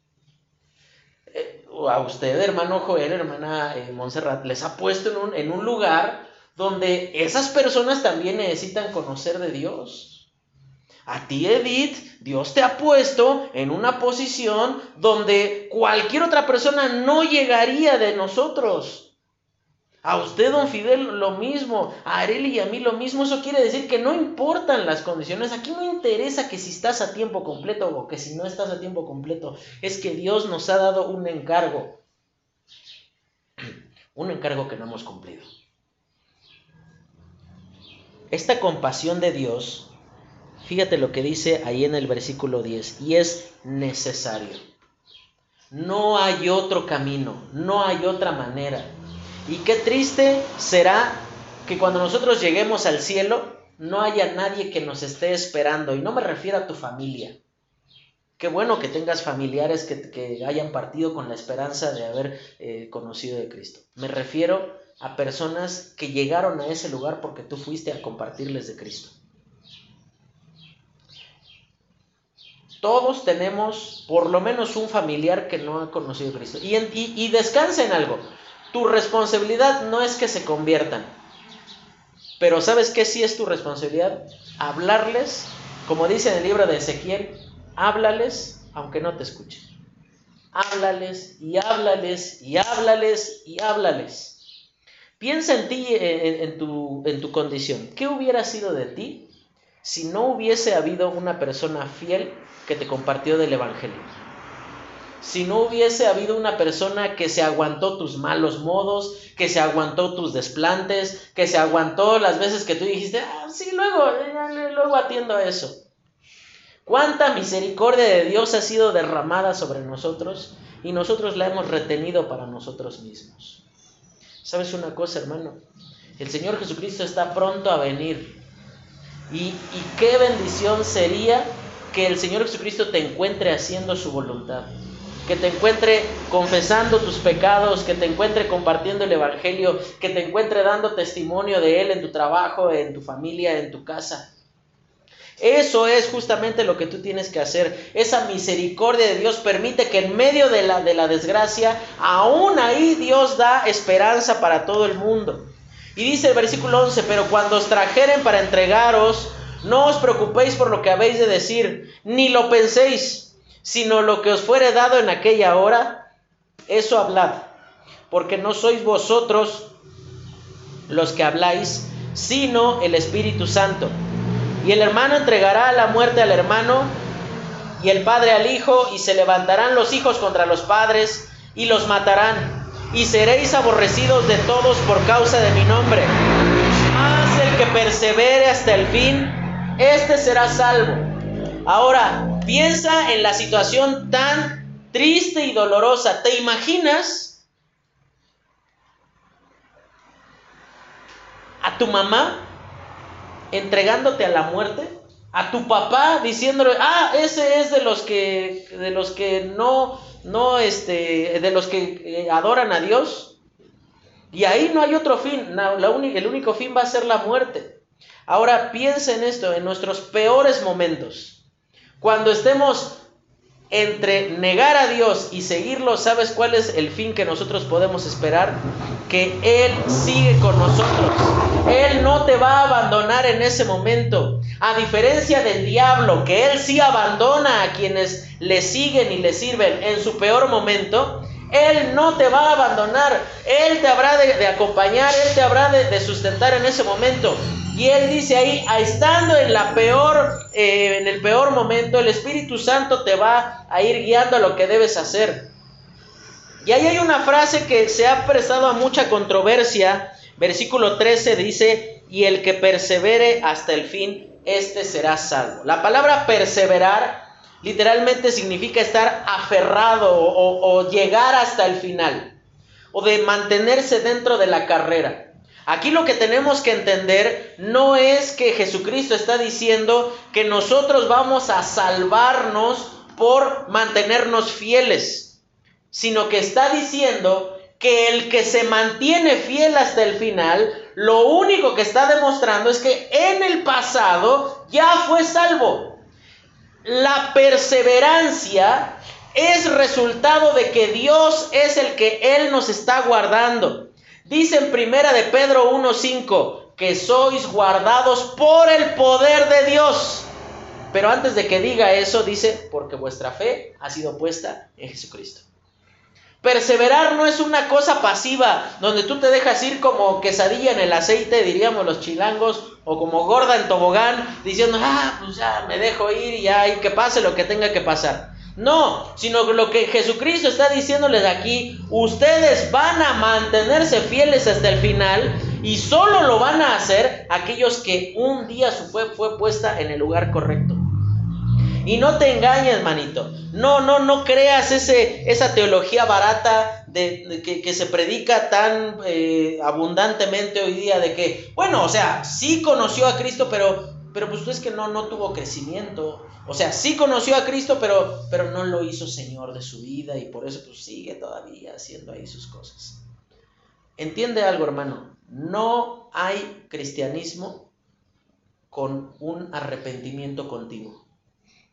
Eh, a usted, hermano Joel, hermana eh, Montserrat, les ha puesto en un, en un lugar donde esas personas también necesitan conocer de Dios. A ti, Edith, Dios te ha puesto en una posición donde cualquier otra persona no llegaría de nosotros. A usted, don Fidel, lo mismo. A Areli y a mí lo mismo. Eso quiere decir que no importan las condiciones. Aquí no interesa que si estás a tiempo completo o que si no estás a tiempo completo. Es que Dios nos ha dado un encargo. Un encargo que no hemos cumplido. Esta compasión de Dios, fíjate lo que dice ahí en el versículo 10, y es necesario. No hay otro camino, no hay otra manera. Y qué triste será que cuando nosotros lleguemos al cielo no haya nadie que nos esté esperando. Y no me refiero a tu familia. Qué bueno que tengas familiares que, hayan partido con la esperanza de haber eh, conocido de Cristo. Me refiero a personas que llegaron a ese lugar porque tú fuiste a compartirles de Cristo. Todos tenemos por lo menos un familiar que no ha conocido a Cristo. Y, y, y descansa en algo. Tu responsabilidad no es que se conviertan. Pero ¿sabes qué sí es tu responsabilidad? Hablarles, como dice en el libro de Ezequiel, háblales aunque no te escuchen. Háblales y háblales y háblales y háblales. Piensa en ti, en, tu, en tu condición. ¿Qué hubiera sido de ti si no hubiese habido una persona fiel que te compartió del Evangelio? Si no hubiese habido una persona que se aguantó tus malos modos, que se aguantó tus desplantes, que se aguantó las veces que tú dijiste, ah, sí, luego, luego atiendo a eso. ¿Cuánta misericordia de Dios ha sido derramada sobre nosotros y nosotros la hemos retenido para nosotros mismos? ¿Sabes una cosa, hermano? El Señor Jesucristo está pronto a venir. Y, y qué bendición sería que el Señor Jesucristo te encuentre haciendo su voluntad que te encuentre confesando tus pecados, que te encuentre compartiendo el Evangelio, que te encuentre dando testimonio de Él en tu trabajo, en tu familia, en tu casa. Eso es justamente lo que tú tienes que hacer. Esa misericordia de Dios permite que en medio de la, de la desgracia, aún ahí Dios da esperanza para todo el mundo. Y dice el versículo 11, pero cuando os trajeren para entregaros, no os preocupéis por lo que habéis de decir, ni lo penséis sino lo que os fuere dado en aquella hora, eso hablad, porque no sois vosotros los que habláis, sino el Espíritu Santo. Y el hermano entregará la muerte al hermano, y el padre al hijo, y se levantarán los hijos contra los padres, y los matarán, y seréis aborrecidos de todos por causa de mi nombre. Mas el que persevere hasta el fin, este será salvo. Ahora, piensa en la situación tan triste y dolorosa. ¿Te imaginas a tu mamá entregándote a la muerte? A tu papá diciéndole, ah, ese es de los que, de los que no, no, este, de los que eh, adoran a Dios. Y ahí no hay otro fin, el único fin va a ser la muerte. Ahora piensa en esto, en nuestros peores momentos. Cuando estemos entre negar a Dios y seguirlo, ¿sabes cuál es el fin que nosotros podemos esperar? Que Él sigue con nosotros. Él no te va a abandonar en ese momento. A diferencia del diablo, que Él sí abandona a quienes le siguen y le sirven en su peor momento, Él no te va a abandonar. Él te habrá de, acompañar, Él te habrá de sustentar en ese momento. Y él dice ahí, estando en la peor, eh, en el peor momento, el Espíritu Santo te va a ir guiando a lo que debes hacer. Y ahí hay una frase que se ha prestado a mucha controversia. Versículo 13 dice, y el que persevere hasta el fin, este será salvo. La palabra perseverar literalmente significa estar aferrado o llegar hasta el final, o de mantenerse dentro de la carrera. Aquí lo que tenemos que entender no es que Jesucristo está diciendo que nosotros vamos a salvarnos por mantenernos fieles, sino que está diciendo que el que se mantiene fiel hasta el final, lo único que está demostrando es que en el pasado ya fue salvo. La perseverancia es resultado de que Dios es el que Él nos está guardando. Dice en primera de Pedro 1.5 que sois guardados por el poder de Dios. Pero antes de que diga eso, dice, porque vuestra fe ha sido puesta en Jesucristo. Perseverar no es una cosa pasiva, donde tú te dejas ir como quesadilla en el aceite, diríamos los chilangos, o como gorda en tobogán, diciendo, ah, pues ya me dejo ir y ya, que pase lo que tenga que pasar. No, sino lo que Jesucristo está diciéndoles aquí, ustedes van a mantenerse fieles hasta el final y solo lo van a hacer aquellos que un día su fe fue puesta en el lugar correcto. Y no te engañes, manito. No, no, no creas ese, esa teología barata de, que, se predica tan eh, abundantemente hoy día de que, bueno, o sea, sí conoció a Cristo, pero, pero pues es que no, no tuvo crecimiento. O sea, sí conoció a Cristo, pero, pero no lo hizo Señor de su vida y por eso pues sigue todavía haciendo ahí sus cosas. Entiende algo, hermano. No hay cristianismo con un arrepentimiento continuo.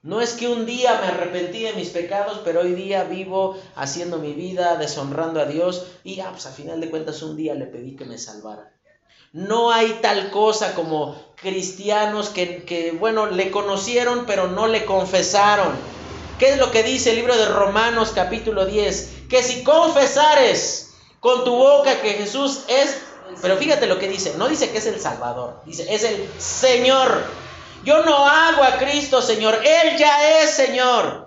No es que un día me arrepentí de mis pecados, pero hoy día vivo haciendo mi vida, deshonrando a Dios y ah, pues a final de cuentas un día le pedí que me salvara. No hay tal cosa como cristianos que, que, bueno, le conocieron pero no le confesaron. ¿Qué es lo que dice el libro de Romanos capítulo 10? Que si confesares con tu boca que Jesús es, pero fíjate lo que dice, no dice que es el Salvador, dice es el Señor yo no hago a Cristo Señor, Él ya es Señor.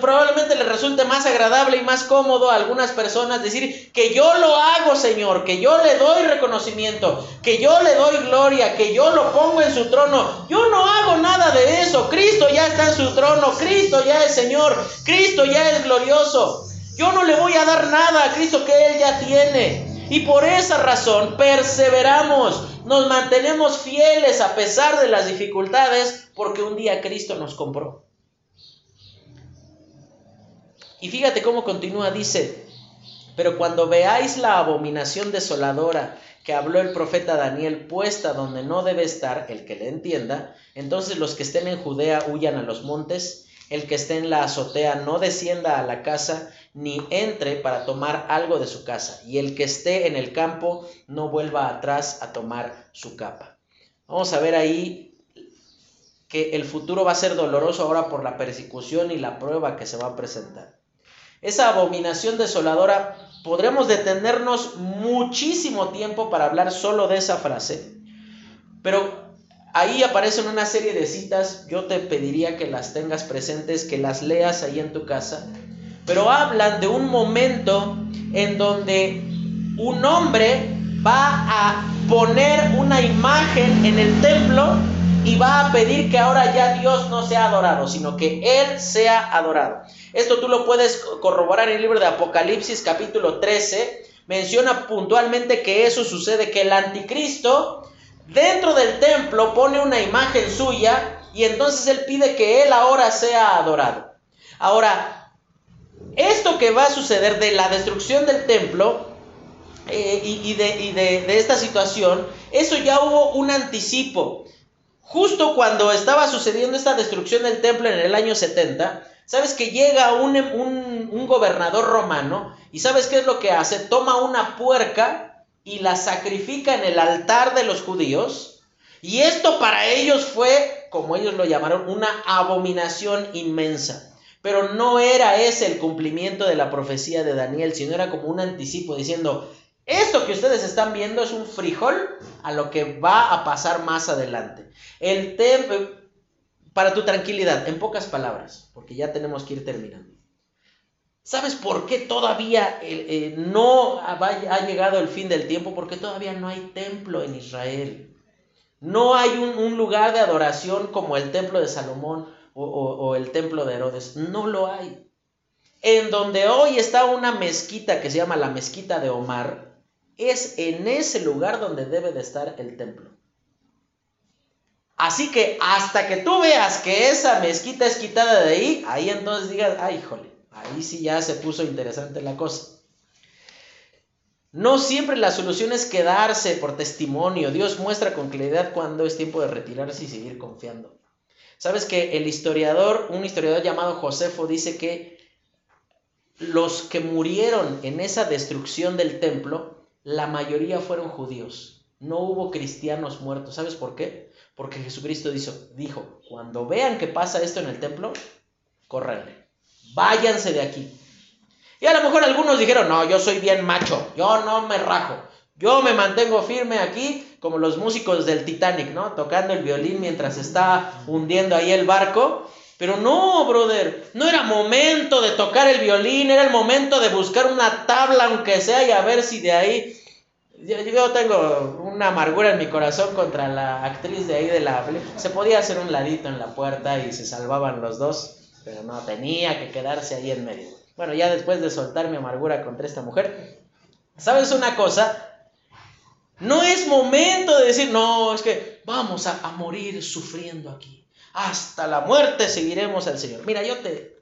Probablemente le resulte más agradable y más cómodo a algunas personas decir que yo lo hago, Señor, que yo le doy reconocimiento, que yo le doy gloria, que yo lo pongo en su trono. Yo no hago nada de eso. Cristo ya está en su trono, Cristo ya es Señor, Cristo ya es glorioso. Yo no le voy a dar nada a Cristo que Él ya tiene. Y por esa razón perseveramos, nos mantenemos fieles a pesar de las dificultades, porque un día Cristo nos compró. Y fíjate cómo continúa, dice, pero cuando veáis la abominación desoladora que habló el profeta Daniel puesta donde no debe estar, el que le entienda, entonces los que estén en Judea huyan a los montes, el que esté en la azotea no descienda a la casa, ni entre para tomar algo de su casa, y el que esté en el campo no vuelva atrás a tomar su capa. Vamos a ver ahí que el futuro va a ser doloroso ahora por la persecución y la prueba que se va a presentar. Esa abominación desoladora, podremos detenernos muchísimo tiempo para hablar solo de esa frase, pero ahí aparecen una serie de citas, yo te pediría que las tengas presentes, que las leas ahí en tu casa, pero hablan de un momento en donde un hombre va a poner una imagen en el templo y va a pedir que ahora ya Dios no sea adorado, sino que Él sea adorado. Esto tú lo puedes corroborar en el libro de Apocalipsis capítulo 13. Menciona puntualmente que eso sucede, que el anticristo dentro del templo pone una imagen suya y entonces Él pide que Él ahora sea adorado. Ahora, esto que va a suceder de la destrucción del templo eh, y, de, de esta situación, eso ya hubo un anticipo. Justo cuando estaba sucediendo esta destrucción del templo en el año 70, sabes que llega un, un, un, gobernador romano y sabes qué es lo que hace? Toma una puerca y la sacrifica en el altar de los judíos. Y esto para ellos fue, como ellos lo llamaron, una abominación inmensa. Pero no era ese el cumplimiento de la profecía de Daniel, sino era como un anticipo diciendo, esto que ustedes están viendo es un frijol a lo que va a pasar más adelante. El templo, para tu tranquilidad, en pocas palabras, porque ya tenemos que ir terminando. ¿Sabes por qué todavía eh, eh, no ha, llegado el fin del tiempo? Porque todavía no hay templo en Israel. No hay un lugar de adoración como el templo de Salomón o, el templo de Herodes. No lo hay. En donde hoy está una mezquita que se llama la mezquita de Omar, es en ese lugar donde debe de estar el templo. Así que hasta que tú veas que esa mezquita es quitada de ahí, ahí entonces digas, ay, jole, ahí sí ya se puso interesante la cosa. No siempre la solución es quedarse por testimonio. Dios muestra con claridad cuando es tiempo de retirarse y seguir confiando. Sabes que el historiador, un historiador llamado Josefo, dice que los que murieron en esa destrucción del templo, la mayoría fueron judíos. No hubo cristianos muertos. ¿Sabes por qué? Porque Jesucristo dijo, dijo cuando vean que pasa esto en el templo, córranle, váyanse de aquí. Y a lo mejor algunos dijeron, no, yo soy bien macho, yo no me rajo, yo me mantengo firme aquí como los músicos del Titanic, ¿no? Tocando el violín mientras está hundiendo ahí el barco. Pero no, brother, no era momento de tocar el violín, era el momento de buscar una tabla, aunque sea, y a ver si de ahí... Yo, tengo una amargura en mi corazón contra la actriz de ahí de la... Se podía hacer un ladito en la puerta y se salvaban los dos, pero no, tenía que quedarse ahí en medio. Bueno, ya después de soltar mi amargura contra esta mujer, ¿sabes una cosa? No es momento de decir, no, es que vamos a, morir sufriendo aquí hasta la muerte seguiremos al Señor. Mira, yo te...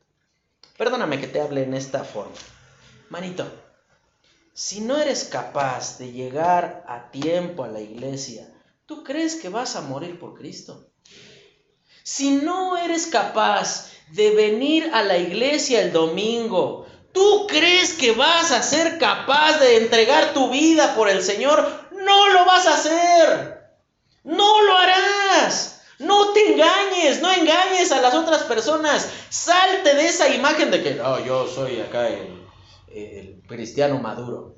Perdóname que te hable en esta forma. Manito, si no eres capaz de llegar a tiempo a la iglesia, ¿tú crees que vas a morir por Cristo? Si no eres capaz de venir a la iglesia el domingo, ¿tú crees que vas a ser capaz de entregar tu vida por el Señor? No lo vas a hacer. No lo harás. No te engañes, no engañes a las otras personas. Salte de esa imagen de que, no, yo soy acá el, el cristiano maduro.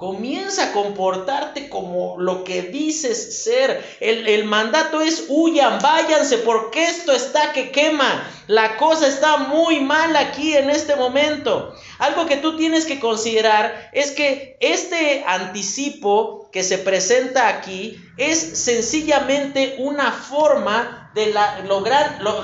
Comienza a comportarte como lo que dices ser. El, el, mandato es huyan, váyanse, porque esto está que quema. La cosa está muy mal aquí en este momento. Algo que tú tienes que considerar es que este anticipo que se presenta aquí es sencillamente una forma de la, lo,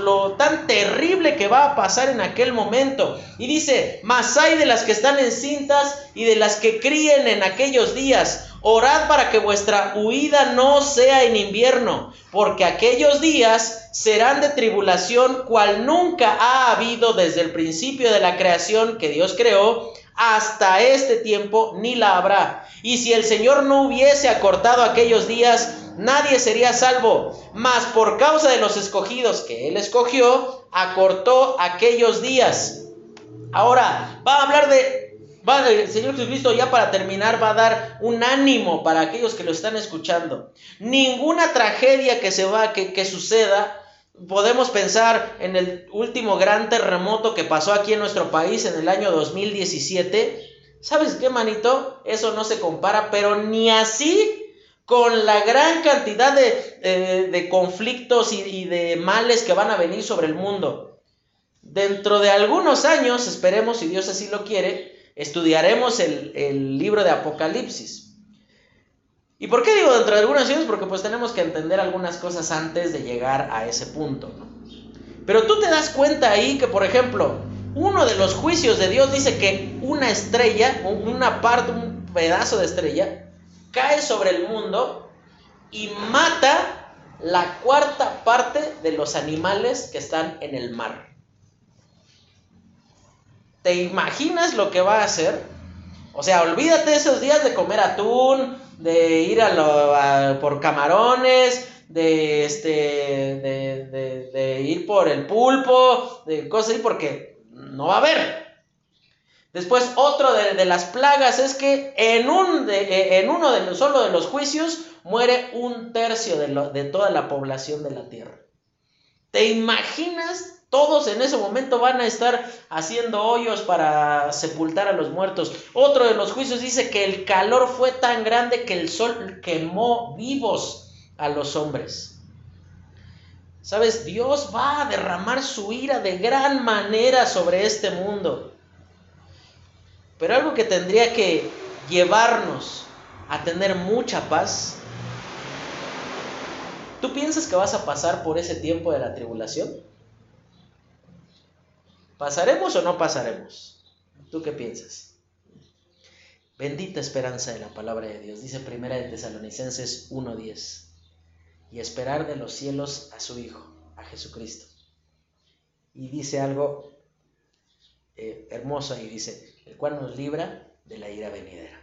lo, tan terrible que va a pasar en aquel momento. Y dice, más hay de las que están encintas y de las que críen en aquellos días. Orad para que vuestra huida no sea en invierno, porque aquellos días serán de tribulación cual nunca ha habido desde el principio de la creación que Dios creó hasta este tiempo, ni la habrá. Y si el Señor no hubiese acortado aquellos días, nadie sería salvo. Mas por causa de los escogidos que Él escogió, acortó aquellos días. Ahora, va a hablar de el Señor Jesucristo ya para terminar va a dar un ánimo para aquellos que lo están escuchando. Ninguna tragedia que se va, que, que suceda, podemos pensar en el último gran terremoto que pasó aquí en nuestro país en el año 2017. ¿Sabes qué, manito? Eso no se compara, pero ni así con la gran cantidad de, eh, de conflictos y, de males que van a venir sobre el mundo. Dentro de algunos años, esperemos, si Dios así lo quiere, estudiaremos el, libro de Apocalipsis. ¿Y por qué digo dentro de algunas años? Porque pues tenemos que entender algunas cosas antes de llegar a ese punto. Pero tú te das cuenta ahí que, por ejemplo, uno de los juicios de Dios dice que una estrella, una parte, un pedazo de estrella, cae sobre el mundo y mata la cuarta parte de los animales que están en el mar. ¿Te imaginas lo que va a hacer? O sea, olvídate esos días de comer atún, de ir a, lo, por camarones, de, este, de, ir por el pulpo, de cosas así, porque no va a haber. Después, otro de, las plagas es que en, un de, en uno de los, solo de los juicios muere un tercio de, de toda la población de la tierra. ¿Te imaginas todos en ese momento van a estar haciendo hoyos para sepultar a los muertos. Otro de los juicios dice que el calor fue tan grande que el sol quemó vivos a los hombres. Sabes, Dios va a derramar su ira de gran manera sobre este mundo. Pero algo que tendría que llevarnos a tener mucha paz. ¿Tú piensas que vas a pasar por ese tiempo de la tribulación? ¿Pasaremos o no pasaremos? ¿Tú qué piensas? Bendita esperanza de la palabra de Dios, dice Primera de Tesalonicenses 1:10. Y esperar de los cielos a su Hijo, a Jesucristo. Y dice algo eh, hermoso y dice, el cual nos libra de la ira venidera.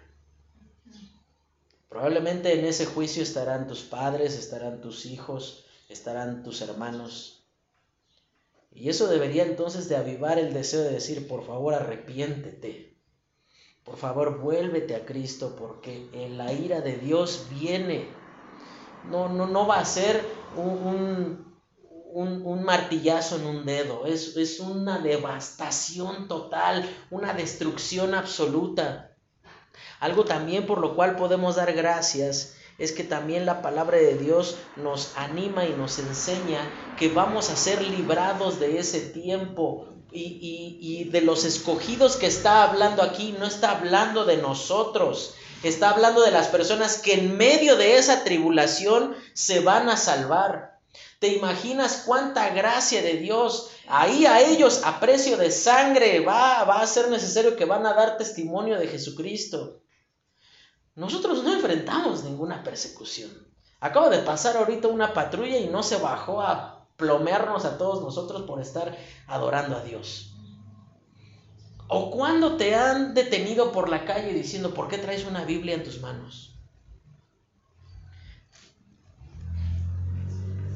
Probablemente en ese juicio estarán tus padres, estarán tus hijos, estarán tus hermanos, y eso debería entonces de avivar el deseo de decir, por favor, arrepiéntete. Por favor, vuélvete a Cristo porque en la ira de Dios viene. No, no, no va a ser un, un, martillazo en un dedo, es, es una devastación total, una destrucción absoluta. Algo también por lo cual podemos dar gracias es que también la palabra de Dios nos anima y nos enseña que vamos a ser librados de ese tiempo. Y, y, de los escogidos que está hablando aquí, no está hablando de nosotros, está hablando de las personas que en medio de esa tribulación se van a salvar. ¿Te imaginas cuánta gracia de Dios? Ahí a ellos a precio de sangre va, va a ser necesario que van a dar testimonio de Jesucristo. Nosotros no enfrentamos ninguna persecución. Acaba de pasar ahorita una patrulla y no se bajó a plomearnos a todos nosotros por estar adorando a Dios. ¿O cuando te han detenido por la calle diciendo, ¿por qué traes una Biblia en tus manos?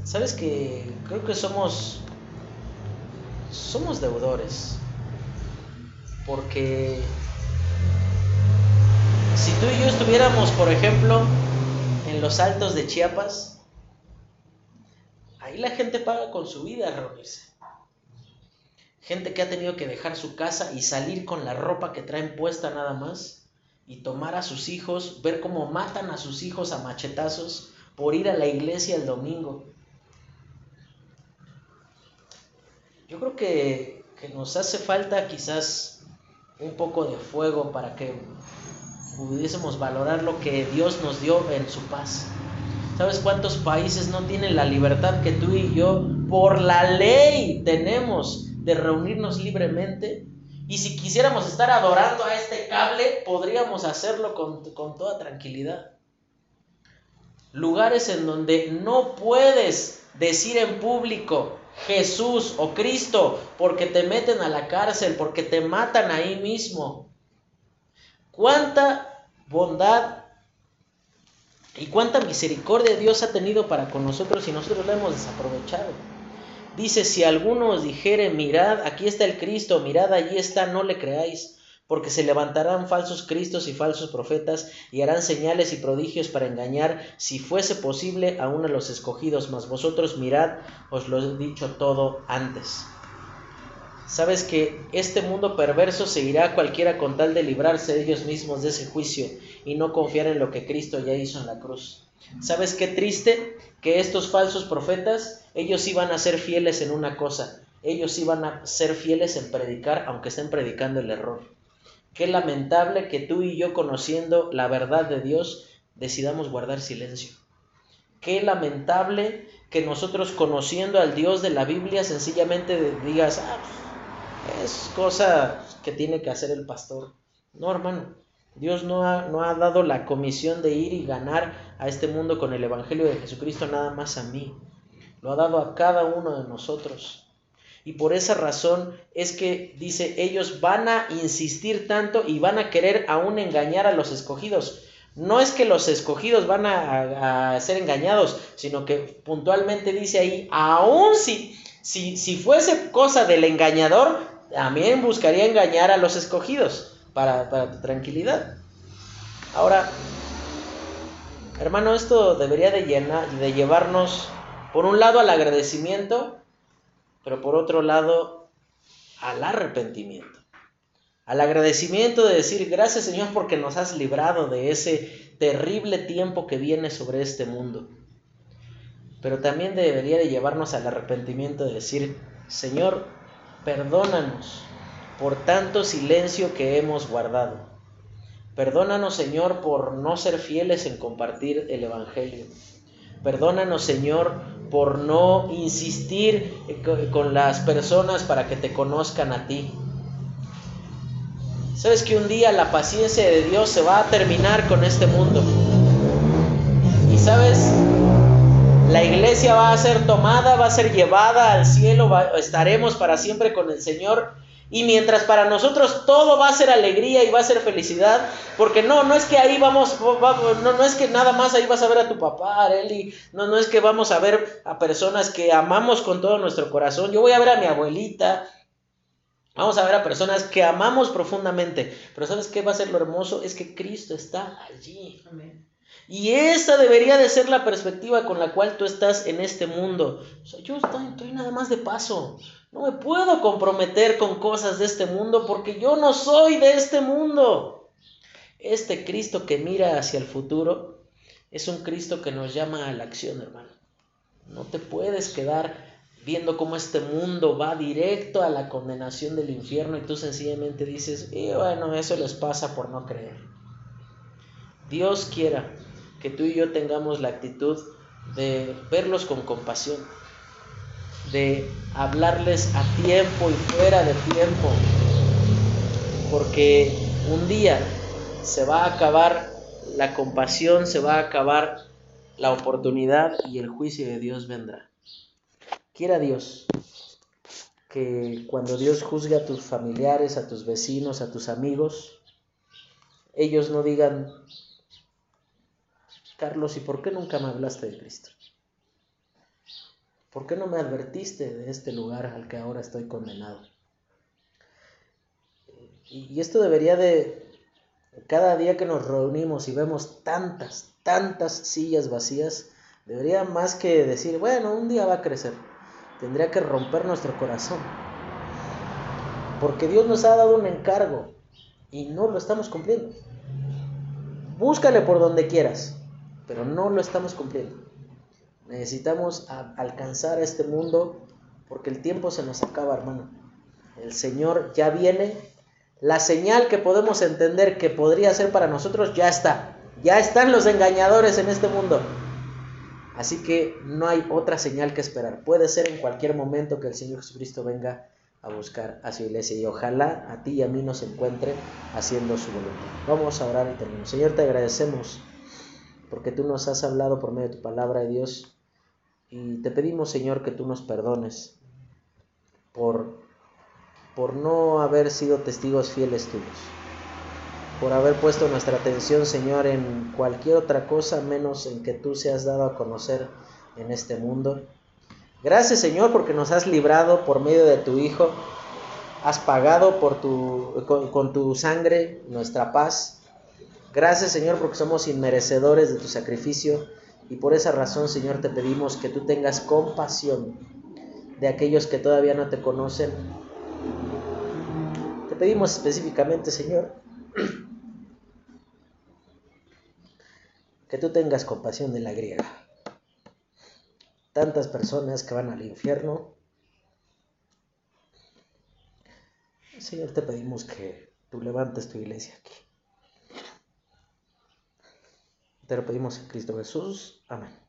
Sabes que creo que somos somos deudores. Porque si tú y yo estuviéramos, por ejemplo, en los altos de Chiapas, ahí la gente paga con su vida reunirse. Gente que ha tenido que dejar su casa y salir con la ropa que traen puesta nada más y tomar a sus hijos, ver cómo matan a sus hijos a machetazos por ir a la iglesia el domingo. Yo creo que, que nos hace falta quizás un poco de fuego para que pudiésemos valorar lo que Dios nos dio en su paz. ¿Sabes cuántos países no tienen la libertad que tú y yo por la ley tenemos de reunirnos libremente? Y si quisiéramos estar adorando a este cable, podríamos hacerlo con, con toda tranquilidad. Lugares en donde no puedes decir en público Jesús o Cristo porque te meten a la cárcel, porque te matan ahí mismo. ¿Cuánta bondad y cuánta misericordia Dios ha tenido para con nosotros y nosotros la hemos desaprovechado? Dice, si alguno os dijere, mirad, aquí está el Cristo, mirad, allí está, no le creáis, porque se levantarán falsos cristos y falsos profetas y harán señales y prodigios para engañar, si fuese posible, aún a los escogidos, mas vosotros mirad, os lo he dicho todo antes. Sabes que este mundo perverso seguirá cualquiera con tal de librarse de ellos mismos de ese juicio y no confiar en lo que Cristo ya hizo en la cruz. ¿Sabes qué triste? Que estos falsos profetas, ellos iban a ser fieles en una cosa, ellos iban a ser fieles en predicar aunque estén predicando el error. Qué lamentable que tú y yo conociendo la verdad de Dios decidamos guardar silencio. Qué lamentable que nosotros conociendo al Dios de la Biblia sencillamente digas, ah, es cosa que tiene que hacer el pastor. No, hermano. Dios no ha, no ha dado la comisión de ir y ganar a este mundo con el Evangelio de Jesucristo nada más a mí. Lo ha dado a cada uno de nosotros. Y por esa razón es que dice, ellos van a insistir tanto y van a querer aún engañar a los escogidos. No es que los escogidos van a, ser engañados, sino que puntualmente dice ahí, aún si, si, si fuese cosa del engañador, también buscaría engañar a los escogidos para, para tu tranquilidad. Ahora, hermano, esto debería de, llenar, de llevarnos, por un lado, al agradecimiento, pero por otro lado, al arrepentimiento. Al agradecimiento de decir, gracias Señor porque nos has librado de ese terrible tiempo que viene sobre este mundo. Pero también debería de llevarnos al arrepentimiento de decir, Señor, Perdónanos por tanto silencio que hemos guardado. Perdónanos, Señor, por no ser fieles en compartir el Evangelio. Perdónanos, Señor, por no insistir con las personas para que te conozcan a ti. Sabes que un día la paciencia de Dios se va a terminar con este mundo. Y sabes, la iglesia va a ser tomada, va a ser llevada al cielo, estaremos para siempre con el Señor. Y mientras para nosotros todo va a ser alegría y va a ser felicidad, porque no, no es que ahí vamos, no, no es que nada más ahí vas a ver a tu papá, Eli, no, no es que vamos a ver a personas que amamos con todo nuestro corazón. Yo voy a ver a mi abuelita, Vamos a ver a personas que amamos profundamente. Pero ¿sabes qué va a ser lo hermoso? Es que Cristo está allí. Y esa debería de ser la perspectiva con la cual tú estás en este mundo. O sea, yo estoy, estoy nada más de paso. No me puedo comprometer con cosas de este mundo porque yo no soy de este mundo. Este Cristo que mira hacia el futuro es un Cristo que nos llama a la acción, hermano. No te puedes quedar viendo cómo este mundo va directo a la condenación del infierno y tú sencillamente dices, bueno, eso les pasa por no creer. Dios quiera que tú y yo tengamos la actitud de verlos con compasión, de hablarles a tiempo y fuera de tiempo, porque un día se va a acabar la compasión, se va a acabar la oportunidad y el juicio de Dios vendrá. Quiera Dios que cuando Dios juzgue a tus familiares, a tus vecinos, a tus amigos, ellos no digan, Carlos, ¿y por qué nunca me hablaste de Cristo? ¿Por qué no me advertiste de este lugar al que ahora estoy condenado? Y esto debería de, cada día que nos reunimos y vemos tantas, tantas sillas vacías, debería más que decir, bueno, un día va a crecer, tendría que romper nuestro corazón. Porque Dios nos ha dado un encargo y no lo estamos cumpliendo. Búscale por donde quieras pero no lo estamos cumpliendo. Necesitamos alcanzar a este mundo porque el tiempo se nos acaba, hermano. El Señor ya viene. La señal que podemos entender que podría ser para nosotros ya está. Ya están los engañadores en este mundo. Así que no hay otra señal que esperar. Puede ser en cualquier momento que el Señor Jesucristo venga a buscar a su iglesia y ojalá a ti y a mí nos encuentre haciendo su voluntad. Vamos a orar y terminamos. Señor, te agradecemos porque tú nos has hablado por medio de tu palabra, Dios, y te pedimos, Señor, que tú nos perdones por, por no haber sido testigos fieles tuyos, por haber puesto nuestra atención, Señor, en cualquier otra cosa menos en que tú seas dado a conocer en este mundo. Gracias, Señor, porque nos has librado por medio de tu Hijo, has pagado por tu, con tu sangre nuestra paz. Gracias Señor porque somos inmerecedores de tu sacrificio y por esa razón Señor te pedimos que tú tengas compasión de aquellos que todavía no te conocen. Te pedimos específicamente Señor que tú tengas compasión de la griega. Tantas personas que van al infierno. Señor, te pedimos que tú levantes tu iglesia aquí. Te lo pedimos en Cristo Jesús. Amén.